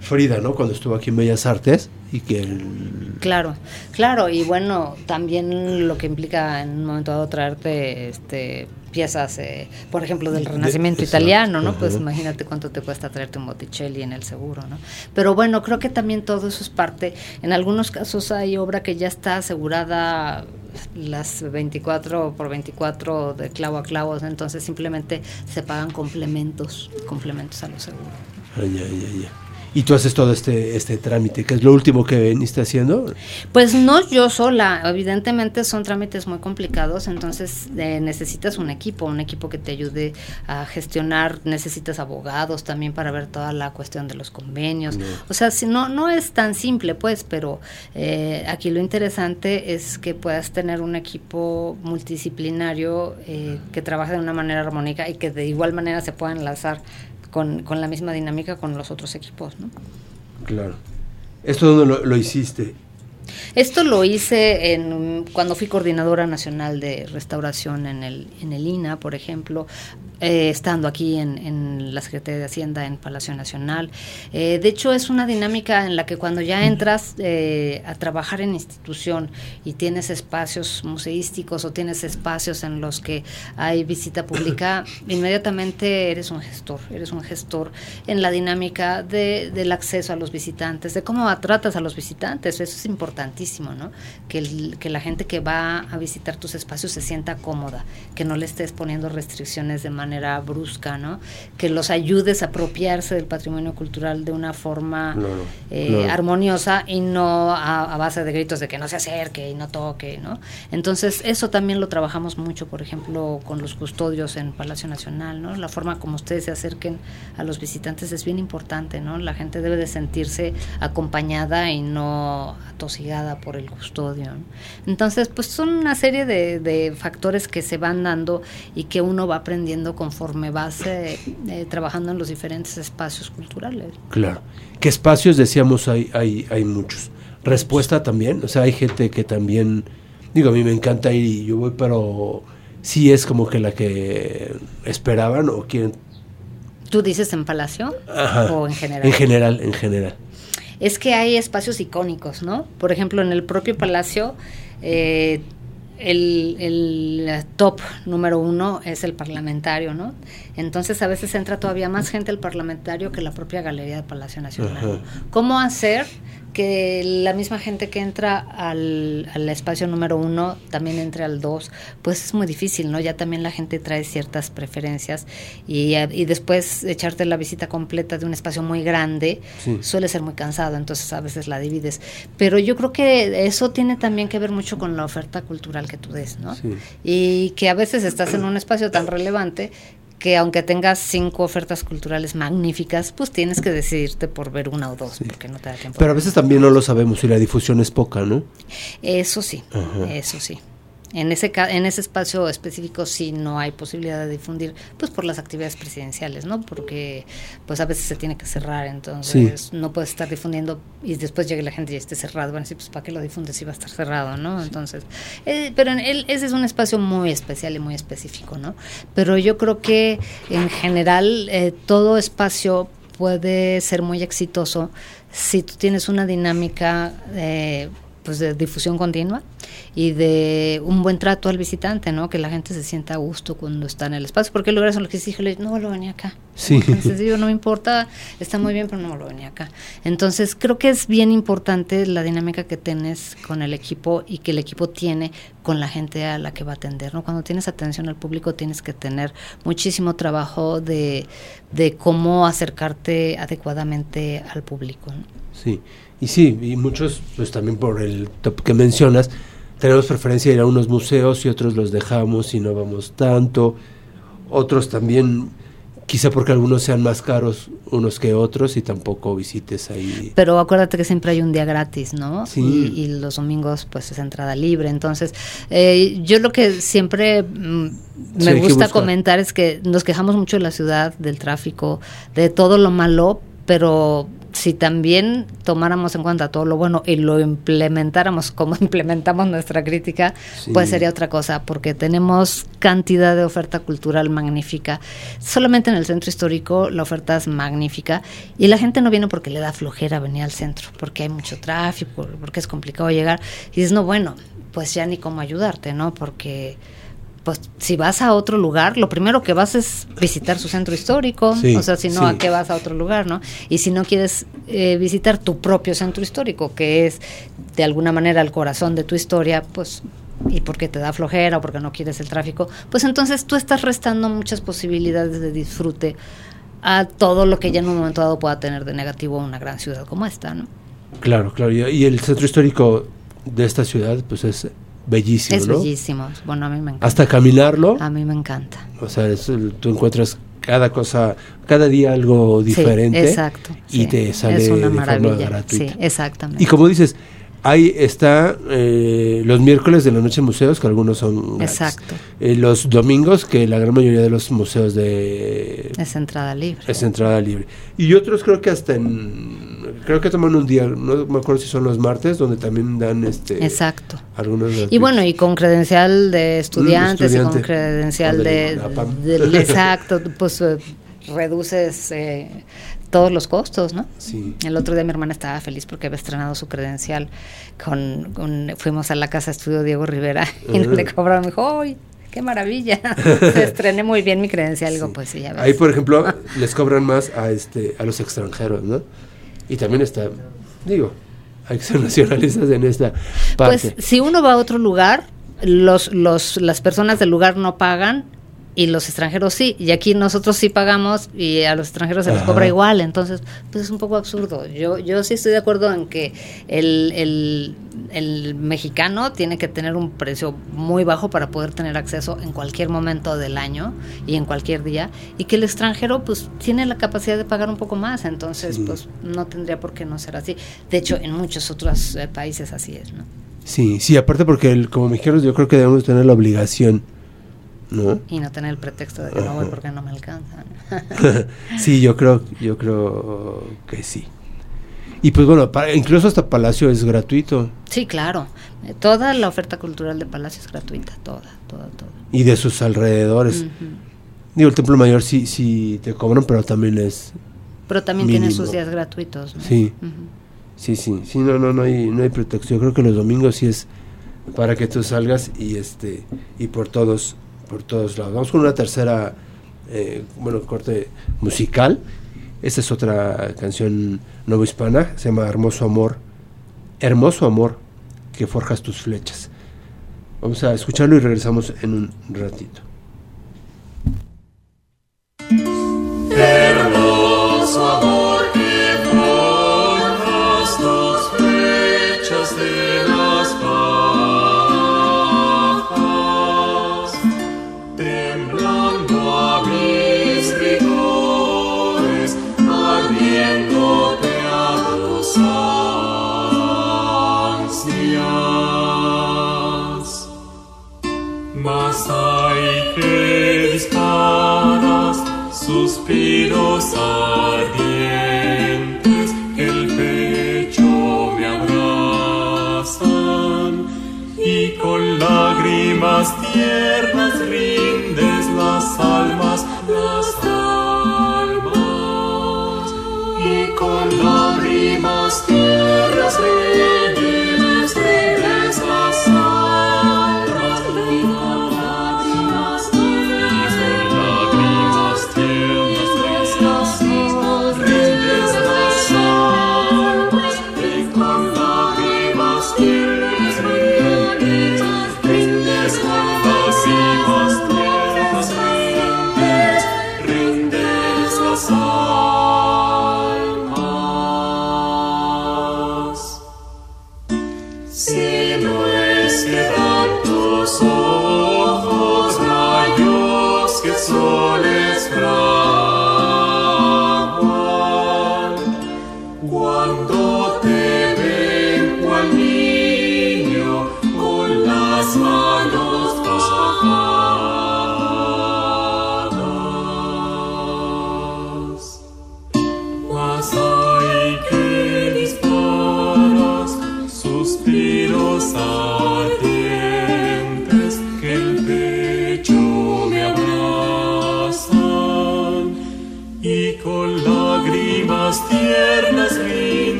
Frida, ¿no? Cuando estuvo aquí en Bellas Artes y que el- Claro, claro, y bueno, también lo que implica en un momento dado traerte este piezas, eh, por ejemplo, del Renacimiento italiano, ¿no? Pues imagínate cuánto te cuesta traerte un Botticelli en el seguro, ¿no? Pero bueno, creo que también todo eso es parte. En algunos casos hay obra que ya está asegurada las 24 por 24 de clavo a clavo, entonces simplemente se pagan complementos, complementos a los seguros. Ay, ay, ay, ay. ¿Y tú haces todo este, este trámite? ¿Qué es lo último que veniste haciendo? Pues no yo sola, evidentemente son trámites muy complicados, entonces eh, necesitas un equipo, un equipo que te ayude a gestionar, necesitas abogados también para ver toda la cuestión de los convenios. O sea, si no, no es tan simple, pues, pero eh, aquí lo interesante es que puedas tener un equipo multidisciplinario eh, que trabaje de una manera armónica y que de igual manera se puedan enlazar con, con la misma dinámica con los otros equipos. ¿no? Claro. ¿Esto dónde lo, lo hiciste? Esto lo hice en, cuando fui coordinadora nacional de restauración en el, en el INA, por ejemplo, eh, estando aquí en, en, la Secretaría de Hacienda, en Palacio Nacional. Eh, de hecho, es una dinámica en la que cuando ya entras eh, a trabajar en institución y tienes espacios museísticos o tienes espacios en los que hay visita pública, [coughs] inmediatamente eres un gestor, eres un gestor en la dinámica de, del acceso a los visitantes, de cómo tratas a los visitantes, eso es importantísimo, ¿no? Que, el, que la gente que va a visitar tus espacios se sienta cómoda, que no le estés poniendo restricciones de manera brusca, ¿no? Que los ayudes a apropiarse del patrimonio cultural de una forma eh, armoniosa y no a, a, base de gritos de que no se acerque y no toque, ¿no? Entonces, eso también lo trabajamos mucho, por ejemplo, con los custodios en Palacio Nacional, ¿no? La forma como ustedes se acerquen a los visitantes es bien importante, ¿no? La gente debe de sentirse acompañada y no atosigada por el custodio. Entonces, pues son una serie de, factores que se van dando y que uno va aprendiendo conforme vas eh, eh, trabajando en los diferentes espacios culturales. Claro. ¿Qué espacios decíamos hay, hay, hay muchos? Respuesta también, o sea, hay gente que también, digo, a mí me encanta ir y yo voy, pero sí es como que la que esperaban o quieren ¿Tú dices en Palacio o en general? En general, en general es que hay espacios icónicos, ¿no? Por ejemplo, en el propio palacio, eh, el, el, top número uno es el parlamentario, ¿no? Entonces a veces entra todavía más gente al parlamentario que la propia Galería de Palacio Nacional. ¿Cómo hacer que la misma gente que entra al, al, espacio número uno también entre al dos? Pues es muy difícil, ¿no? Ya también la gente trae ciertas preferencias y, y después echarte la visita completa de un espacio muy grande sí. suele ser muy cansado, entonces a veces la divides. Pero yo creo que eso tiene también que ver mucho con la oferta cultural que tú des, ¿no? Sí. Y que a veces estás en un espacio tan relevante que aunque tengas cinco ofertas culturales magníficas, pues tienes que decidirte por ver una o dos, sí. porque no te da tiempo. Pero a veces también no lo sabemos y la difusión es poca, ¿no? Eso sí, Ajá. eso sí. En ese, en ese espacio específico sí no hay posibilidad de difundir, pues por las actividades presidenciales, ¿no? Porque pues a veces se tiene que cerrar, entonces sí. no puedes estar difundiendo y después llegue la gente y esté cerrado. Bueno, sí, pues ¿para qué lo difundes si va a estar cerrado, no? Entonces, eh, pero en él, ese es un espacio muy especial y muy específico, ¿no? Pero yo creo que en general eh, todo espacio puede ser muy exitoso si tú tienes una dinámica eh, pues de difusión continua y de un buen trato al visitante, ¿no? Que la gente se sienta a gusto cuando está en el espacio, porque luego son los que dije, no lo venía acá. Sí. Entonces digo, no me importa, está muy bien, pero no lo venía acá. Entonces creo que es bien importante la dinámica que tienes con el equipo y que el equipo tiene con la gente a la que va a atender, ¿no? Cuando tienes atención al público tienes que tener muchísimo trabajo de, de cómo acercarte adecuadamente al público, ¿no? Sí. Y sí, y muchos, pues también por el top que mencionas, tenemos preferencia de ir a unos museos y otros los dejamos y no vamos tanto. Otros también, quizá porque algunos sean más caros unos que otros y tampoco visites ahí. Pero acuérdate que siempre hay un día gratis, ¿no? Sí. Y, y los domingos pues es entrada libre. Entonces, eh, yo lo que siempre mm, me sí, gusta comentar es que nos quejamos mucho de la ciudad, del tráfico, de todo lo malo, pero si también tomáramos en cuenta todo lo bueno y lo implementáramos como [laughs] implementamos nuestra crítica, sí. pues sería otra cosa, porque tenemos cantidad de oferta cultural magnífica. Solamente en el centro histórico la oferta es magnífica y la gente no viene porque le da flojera venir al centro, porque hay mucho tráfico, porque es complicado llegar. Y dices, no, bueno, pues ya ni cómo ayudarte, ¿no? Porque pues si vas a otro lugar, lo primero que vas es visitar su centro histórico, Sí, o sea, si no, sí. ¿a qué vas a otro lugar, no? Y si no quieres eh, visitar tu propio centro histórico, que es de alguna manera el corazón de tu historia, pues y porque te da flojera o porque no quieres el tráfico, pues entonces tú estás restando muchas posibilidades de disfrute a todo lo que ya en un momento dado pueda tener de negativo una gran ciudad como esta, ¿no? Claro, claro. Y, y el centro histórico de esta ciudad, pues es bellísimo, es ¿no? bellísimo. Bueno, a mí me encanta. Hasta caminarlo, A mí me encanta. o sea, es tú encuentras cada cosa, cada día algo Sí, diferente. exacto. Y sí. te sale es una de forma gratuita. Sí, exactamente. Y como dices, ahí está eh, los miércoles de la noche museos, que algunos son gratis. Exacto. Eh, los domingos, que la gran mayoría de los museos de Es entrada libre. es entrada libre. Y otros creo que hasta en creo que toman un día, no me acuerdo si son los martes, donde también dan este Exacto. algunos Y bueno, y con credencial de estudiantes y con credencial de de, [laughs] exacto, pues eh, reduces eh, todos los costos, ¿no? Sí. El otro día mi hermana estaba feliz porque había estrenado su credencial con, con- fuimos a la casa de estudio Diego Rivera y Ah. le cobraron, me dijo, ¡ay, qué maravilla! [laughs] Se estrené muy bien mi credencial, digo, pues sí, ya ves. Ahí por ejemplo les cobran más a este a los extranjeros, ¿no? Y también está digo, hay que ser nacionalistas en esta parte. Pues si uno va a otro lugar, los, los, las personas del lugar no pagan y los extranjeros sí. Y aquí nosotros sí pagamos y a los extranjeros se les Ajá. cobra igual. Entonces, pues es un poco absurdo. Yo, yo sí estoy de acuerdo en que el, el, el mexicano tiene que tener un precio muy bajo para poder tener acceso en cualquier momento del año y en cualquier día. Y que el extranjero pues tiene la capacidad de pagar un poco más. Entonces, Sí. pues no tendría por qué no ser así. De hecho, en muchos otros eh, países así es, ¿no? Sí, sí, aparte porque el, como mexicanos yo creo que debemos tener la obligación, ¿no? y no tener el pretexto de que no voy porque no me alcanzan. [laughs] sí, yo creo, yo creo que sí. Y pues bueno, para- incluso hasta Palacio es gratuito sí, claro. Toda la oferta cultural de Palacio es gratuita, toda, toda, toda. y de sus alrededores. Digo, el Templo Mayor sí, sí te cobran, pero también es, Pero también tiene sus días gratuitos. ¿no? sí, sí, sí, sí, no, no, no hay, no hay pretexto. Yo creo que los domingos sí es para que tú salgas y este, y por todos, por todos lados. Vamos con una tercera, eh, bueno, corte musical. Esta es otra canción novohispana, se llama Hermoso Amor. Hermoso Amor, que forjas tus flechas. Vamos a escucharlo y regresamos en un ratito.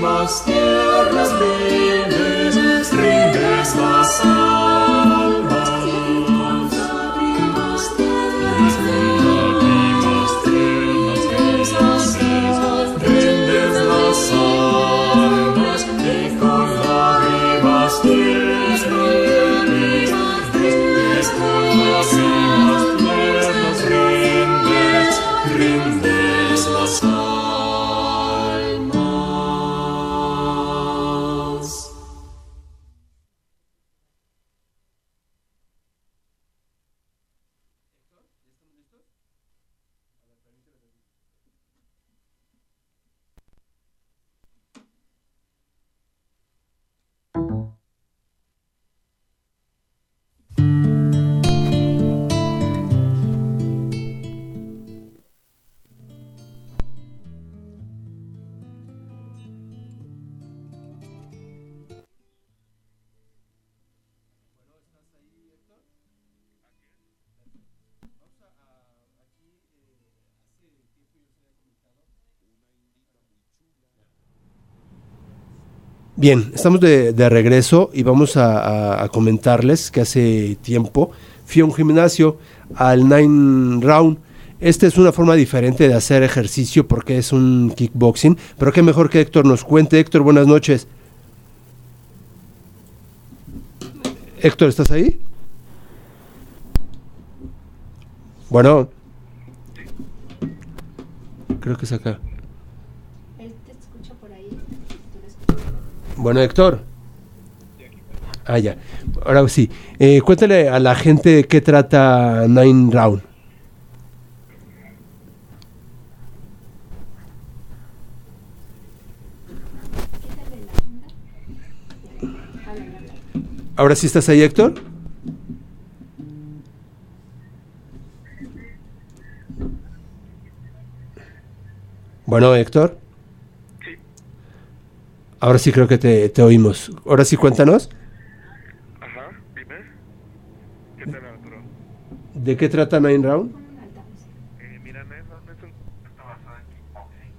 Las almas y Bien, estamos de, regreso y vamos a, a- a comentarles que hace tiempo fui a un gimnasio al Nine Round. Esta es una forma diferente de hacer ejercicio porque es un kickboxing, pero qué mejor que Héctor nos cuente. Héctor, buenas noches. Héctor, ¿estás ahí? Bueno. Creo que es acá. Bueno, Héctor. Ah, ya. Ahora sí. Eh, cuéntale a la gente de qué trata Nine Round. Ahora sí estás ahí, Héctor. Bueno, Héctor. Ahora sí creo que te, te oímos. Ahora sí cuéntanos. Ajá, dime. ¿Qué tal, Arturo? ¿De qué trata Nine Round? Eh, mira, Nine Round es un concepto basado en kickboxing,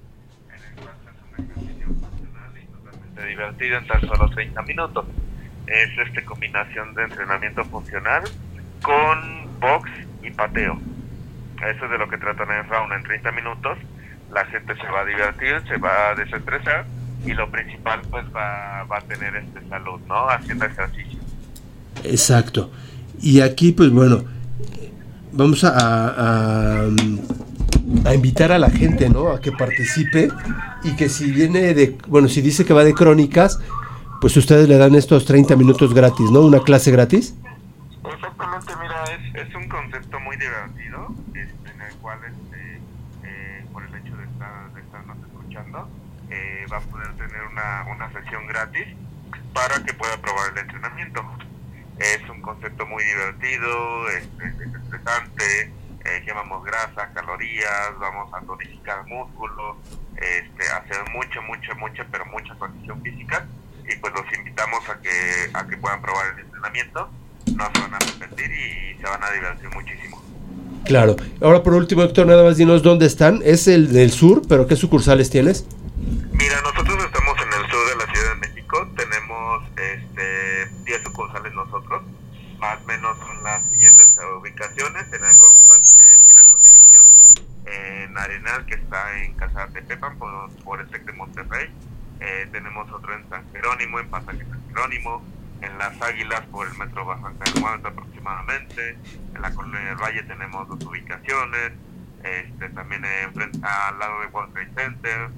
en el cual es un ejercicio funcional y totalmente divertido en tan solo 30 minutos. Es este combinación de entrenamiento funcional con box y pateo. Eso es de lo que trata Nine Round. En 30 minutos la gente se va a divertir, se va a desestresar y lo principal pues va, va a tener este salud, ¿no? Haciendo ejercicio. Exacto. Y aquí, pues bueno, vamos a, a, a invitar a la gente, ¿no? A que participe y que si viene de, bueno, si dice que va de crónicas, pues ustedes le dan estos 30 minutos gratis, ¿no? Una clase gratis. Exactamente, mira, es, es un concepto muy divertido, este, en el cual, este, eh, por el hecho de, estar, de estarnos escuchando, eh, va a poder tener una, una sesión gratis para que pueda probar el entrenamiento. Es un concepto muy divertido, este, es desestresante, eh, quemamos grasa, calorías, vamos a tonificar músculos, este, hacer mucha, mucha, mucha, pero mucha condición física y pues los invitamos a que, a que puedan probar el entrenamiento no se van a arrepentir y se van a divertir muchísimo. Claro. Ahora por último, Héctor, nada más dinos dónde están. Es el del sur, pero ¿qué sucursales tienes? Mira, nosotros estamos en el sur de la Ciudad de México, tenemos este 10 sucursales nosotros, más o menos son las siguientes ubicaciones, en Acoxpas, eh, esquina con División, en Arenal, que está en Casa de Tepepan, por, por el TEC de Monterrey, eh, tenemos otro en San Jerónimo, en Pasaje San Jerónimo, en Las Águilas por el metro Bajan Caruana aproximadamente, en la Colonia del Valle tenemos dos ubicaciones, este, también en al lado de World Trade Center,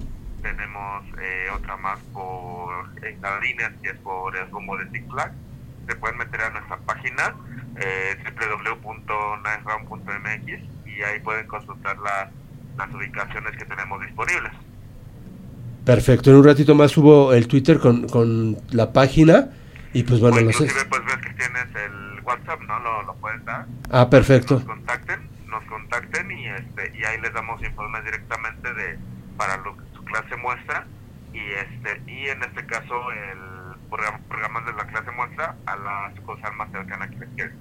tenemos eh, otra más por en Jardines, que es por el rumbo de Six Flags. Se pueden meter a nuestra página eh, www.niceround.mx y ahí pueden consultar las, las ubicaciones que tenemos disponibles. Perfecto. En un ratito más subo el Twitter con, con la página y pues bueno, o no sé. pues ves que tienes el WhatsApp, ¿no? Lo, lo puedes dar. Ah, perfecto. Nos contacten, nos contacten y este y ahí les damos informes directamente de para lo que su clase muestra y este y en este caso el programa, programas de la clase muestra a la sucursal más cercana que les quede.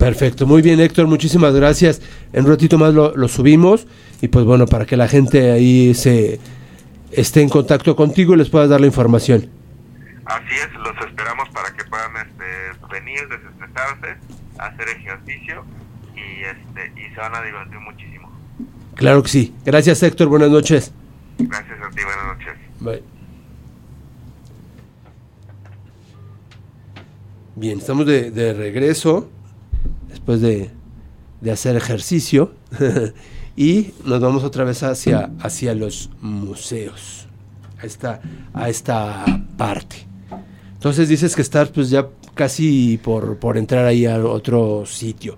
Perfecto, muy bien Héctor, muchísimas gracias. En un ratito más lo, lo subimos y pues bueno, para que la gente ahí se, esté en contacto contigo y les puedas dar la información. Así es, los esperamos para que puedan este, venir, desestresarse, hacer ejercicio y, este, y se van a divertir muchísimo. Claro que sí. Gracias Héctor, buenas noches. Gracias a ti, buenas noches. Bye. Bien, estamos de, de regreso después de, de hacer ejercicio [laughs] y nos vamos otra vez hacia, hacia los museos, a esta, a esta parte. Entonces dices que estás pues ya casi por, por entrar ahí a otro sitio.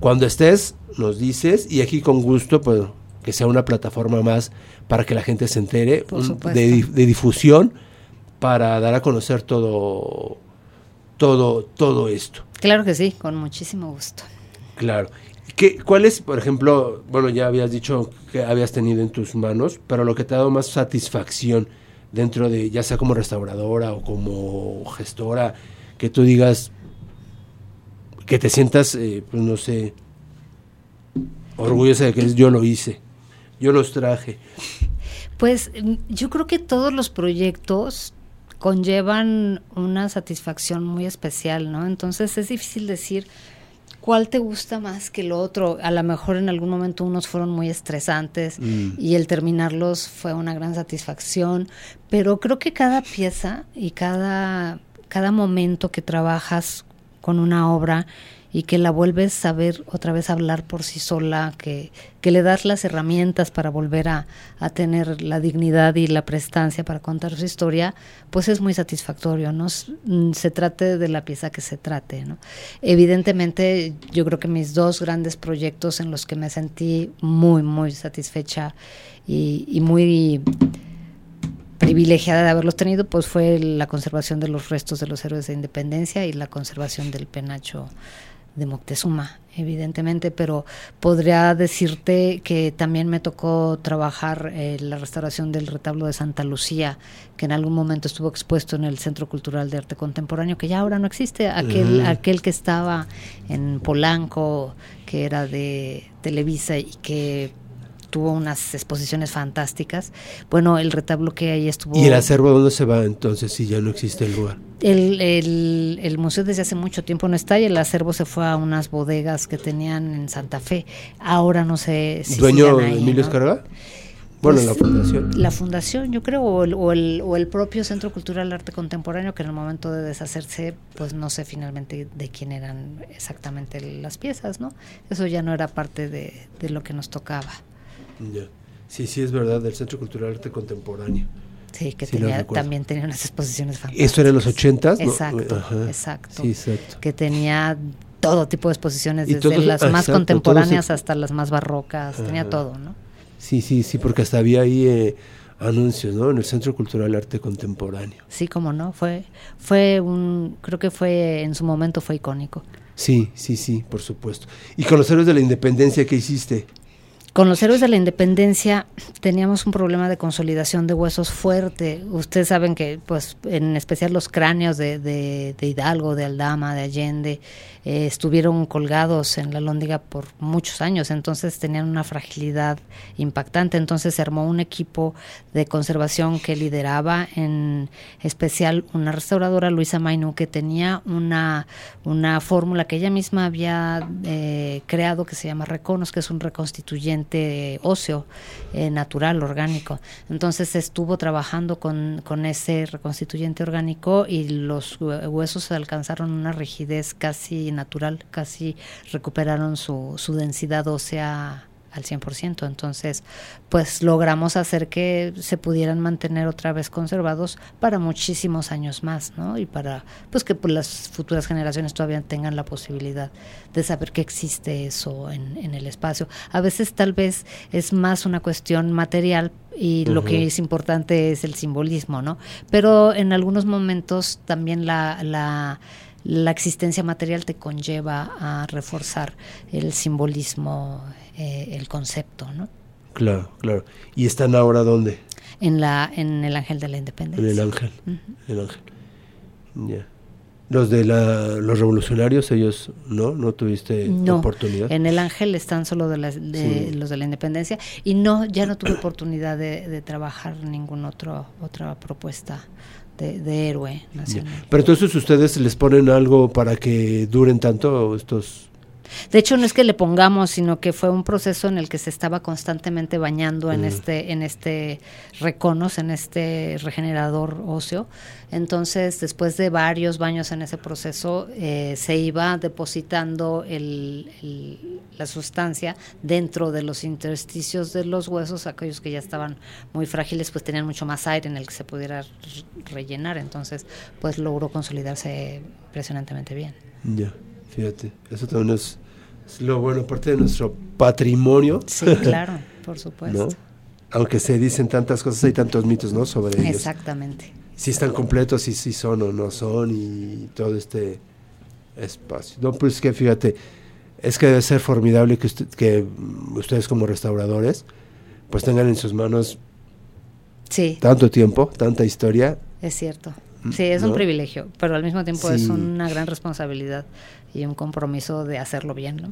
Cuando estés, nos dices y aquí con gusto pues que sea una plataforma más para que la gente se entere de, de difusión para dar a conocer todo todo todo esto. Claro que sí, con muchísimo gusto. Claro. ¿Qué, ¿Cuál es, por ejemplo, bueno, ya habías dicho que habías tenido en tus manos, pero lo que te ha dado más satisfacción dentro de, ya sea como restauradora o como gestora, que tú digas, que te sientas, eh, pues no sé, orgullosa de que yo lo hice, yo los traje. Pues yo creo que todos los proyectos conllevan una satisfacción muy especial, ¿no? Entonces es difícil decir cuál te gusta más que el otro. A lo mejor en algún momento unos fueron muy estresantes Mm. y el terminarlos fue una gran satisfacción, pero creo que cada pieza y cada, cada momento que trabajas con una obra y que la vuelves a ver otra vez hablar por sí sola, que, que le das las herramientas para volver a, a tener la dignidad y la prestancia para contar su historia, pues es muy satisfactorio, ¿no? Mm, Se trate de la pieza que se trate, ¿no? Evidentemente, yo creo que mis dos grandes proyectos en los que me sentí muy, muy satisfecha y, y muy privilegiada de haberlos tenido, pues fue la conservación de los restos de los héroes de independencia y la conservación del penacho de Moctezuma, evidentemente, pero podría decirte que también me tocó trabajar eh, la restauración del retablo de Santa Lucía, que en algún momento estuvo expuesto en el Centro Cultural de Arte Contemporáneo, que ya ahora no existe, aquel, que estaba en Polanco, que era de Televisa y que tuvo unas exposiciones fantásticas. Bueno, el retablo que ahí estuvo... ¿Y el acervo dónde se va entonces si ya no existe el lugar? El, el, el museo desde hace mucho tiempo no está y el acervo se fue a unas bodegas que tenían en Santa Fe. Ahora no sé si ¿Dueño ahí, Emilio ¿no? Escarga? Bueno, Pues, la fundación. La fundación, yo creo, o el, o, el, o el propio Centro Cultural Arte Contemporáneo, que en el momento de deshacerse, pues no sé finalmente de quién eran exactamente las piezas, ¿no? Eso ya no era parte de, de lo que nos tocaba. Ya. Sí, sí, es verdad, del Centro Cultural Arte Contemporáneo. Sí, que Sí, tenía, también tenía unas exposiciones fantásticas. ¿Esto era en los ochentas? ¿no? Exacto, Ajá. exacto. Sí, exacto. Que tenía todo tipo de exposiciones, desde todos- las ah, más exacto, contemporáneas todos- hasta las más barrocas, tenía todo, ¿no? Sí, sí, sí, porque hasta había ahí eh, anuncios, ¿no? En el Centro Cultural Arte Contemporáneo. Sí, como no, fue, fue un, creo que fue, en su momento fue icónico. Sí, sí, sí, por supuesto. ¿Y con los héroes de la independencia qué hiciste? Con los héroes de la independencia teníamos un problema de consolidación de huesos fuerte. Ustedes saben que, pues, en especial los cráneos de, de- de Hidalgo, de Aldama, de Allende, eh, estuvieron colgados en la lóndiga por muchos años, entonces tenían una fragilidad impactante. Entonces se armó un equipo de conservación que lideraba, en especial una restauradora, Luisa Mainu, que tenía una, una fórmula que ella misma había eh, creado que se llama Reconos, que es un reconstituyente óseo eh, natural, orgánico. Entonces estuvo trabajando con, con ese reconstituyente orgánico y los hue- huesos alcanzaron una rigidez casi natural, casi recuperaron su, su densidad ósea al 100%. Entonces, pues logramos hacer que se pudieran mantener otra vez conservados para muchísimos años más, ¿no? Y para, pues que pues, las futuras generaciones todavía tengan la posibilidad de saber que existe eso en, en el espacio. A veces tal vez es más una cuestión material y lo que es importante es el simbolismo, ¿no? Pero en algunos momentos también la, la, la existencia material te conlleva a reforzar el simbolismo, eh, el concepto, ¿no? Claro, claro. ¿Y están ahora dónde? En la en el Ángel de la Independencia. En el ángel. Ujú. El ángel. Ya. Los de la, los revolucionarios, ellos no, no tuviste No, oportunidad. en el Ángel están solo de, las- de Sí. los de la Independencia y no, ya no tuve oportunidad de, de trabajar ninguna otro, otra propuesta de, de héroe nacional. Pero entonces ustedes les ponen algo para que duren tanto estos... De hecho, no es que le pongamos, sino que fue un proceso en el que se estaba constantemente bañando en Mm. este, en este reconos, en este regenerador óseo. Entonces, después de varios baños en ese proceso, eh, se iba depositando el- el- la sustancia dentro de los intersticios de los huesos, aquellos que ya estaban muy frágiles, pues tenían mucho más aire en el que se pudiera rellenar. Entonces, pues logró consolidarse impresionantemente bien. Ya, fíjate, eso también es, es lo bueno, parte de nuestro patrimonio. Sí, claro, [laughs] por supuesto. ¿no? Aunque se dicen tantas cosas, hay tantos mitos, ¿no? Sobre ellos. Exactamente. Si están completos, si sí son o no son y todo este espacio. No, pues que fíjate, es que debe ser formidable que, usted- que mm, ustedes como restauradores pues tengan en sus manos Sí, tanto tiempo, tanta historia. es cierto. Sí, es un privilegio, pero al mismo tiempo es una gran responsabilidad y un compromiso de hacerlo bien, ¿no?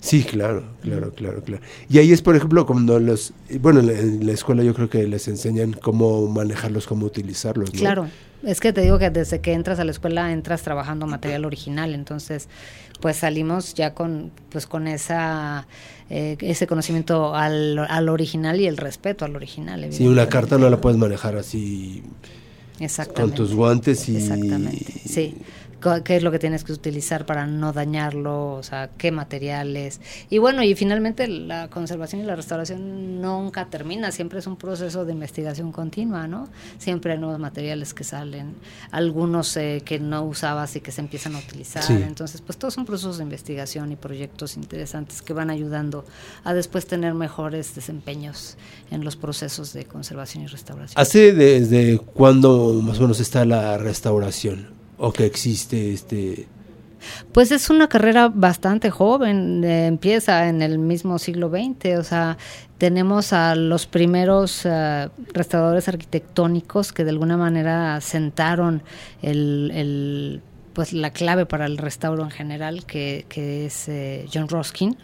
Sí, claro, claro, claro, claro. Y ahí es, por ejemplo, cuando los, bueno, en la, escuela yo creo que les enseñan cómo manejarlos, cómo utilizarlos, ¿no? Claro, es que te digo que desde que entras a la escuela entras trabajando material original, entonces pues salimos ya con pues con esa eh, ese conocimiento al, al original y el respeto al original. Sí, una carta no la puedes manejar así con Exactamente. tus guantes y... Exactamente, sí. ¿Qué es lo que tienes que utilizar para no dañarlo? O sea, qué materiales. Y bueno, y finalmente la conservación y la restauración nunca termina, siempre es un proceso de investigación continua, ¿no? Siempre hay nuevos materiales que salen, algunos eh, que no usabas y que se empiezan a utilizar. Sí. Entonces, pues todos son procesos de investigación y proyectos interesantes que van ayudando a después tener mejores desempeños en los procesos de conservación y restauración. ¿Hace desde cuándo más o menos está la restauración? ¿O que existe este...? Pues es una carrera bastante joven, eh, empieza en el mismo siglo XX, o sea, tenemos a los primeros eh, restauradores arquitectónicos que de alguna manera sentaron el, pues la clave para el restauro en general, que, es eh, John Ruskin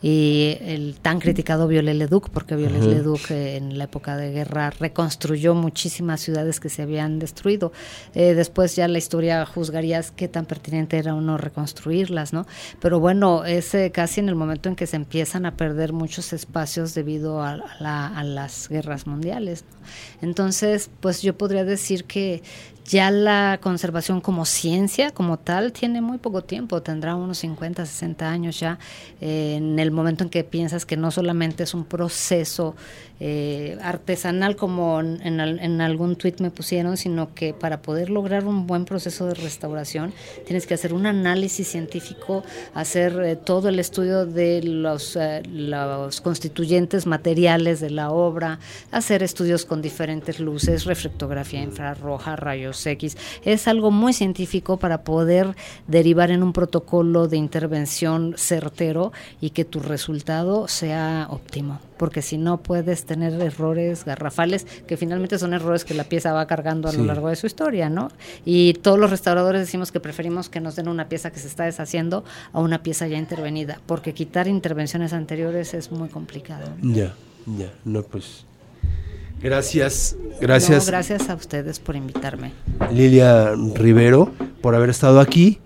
y el tan criticado Viollet-le-Duc, porque Viollet-le-Duc eh, en la época de guerra reconstruyó muchísimas ciudades que se habían destruido. Eh, después ya la historia juzgarías qué tan pertinente era o no reconstruirlas, ¿no? Pero bueno, es eh, casi en el momento en que se empiezan a perder muchos espacios debido a, a la- a las guerras mundiales. ¿no? Entonces, pues yo podría decir que ya la conservación como ciencia, como tal, tiene muy poco tiempo, tendrá unos 50, 60 años ya, eh, en el momento en que piensas que no solamente es un proceso eh, artesanal como en, en al- en algún tuit me pusieron, sino que para poder lograr un buen proceso de restauración tienes que hacer un análisis científico, hacer eh, todo el estudio de los, eh, los constituyentes materiales de la obra, hacer estudios con diferentes luces, reflectografía infrarroja, rayos X. Es algo muy científico para poder derivar en un protocolo de intervención certero y que tu resultado sea óptimo. Porque si no puedes tener errores garrafales, que finalmente son errores que la pieza va cargando a lo largo de su historia, ¿no? Y todos los restauradores decimos que preferimos que nos den una pieza que se está deshaciendo a una pieza ya intervenida, porque quitar intervenciones anteriores es muy complicado. Ya, ya, no pues... Gracias, gracias No, gracias a ustedes por invitarme. Lilia Rivero por haber estado aquí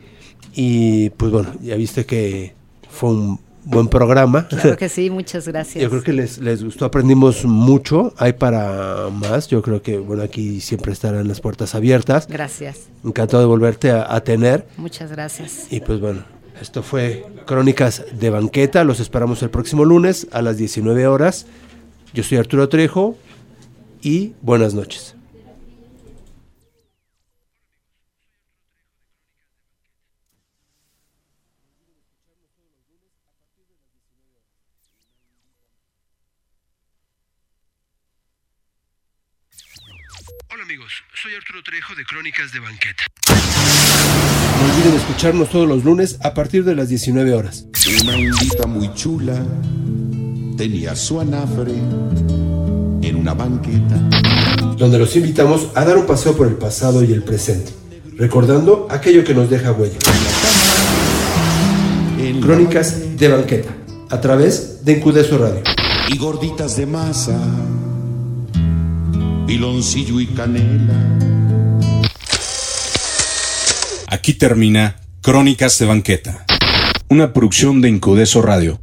y pues bueno, ya viste que fue un buen programa. Claro que sí, muchas gracias. Yo creo que les, les gustó, aprendimos mucho, hay para más, yo creo que bueno, aquí siempre estarán las puertas abiertas. Gracias, Encantado de volverte a, a tener muchas gracias. y pues bueno, esto fue Crónicas de Banqueta, los esperamos el próximo lunes a las 19 horas. Yo soy Arturo Trejo y buenas noches. Hola amigos, soy Arturo Trejo de Crónicas de Banqueta. No olviden escucharnos todos los lunes a partir de las 19 horas. Una indita muy chula tenía su anafre en una banqueta. donde los invitamos a dar un paseo por el pasado y el presente, recordando aquello que nos deja huella. Crónicas de banqueta, a través de Incudeso Radio. Y gorditas de masa, piloncillo y canela. Aquí termina Crónicas de Banqueta, una producción de Incudeso Radio.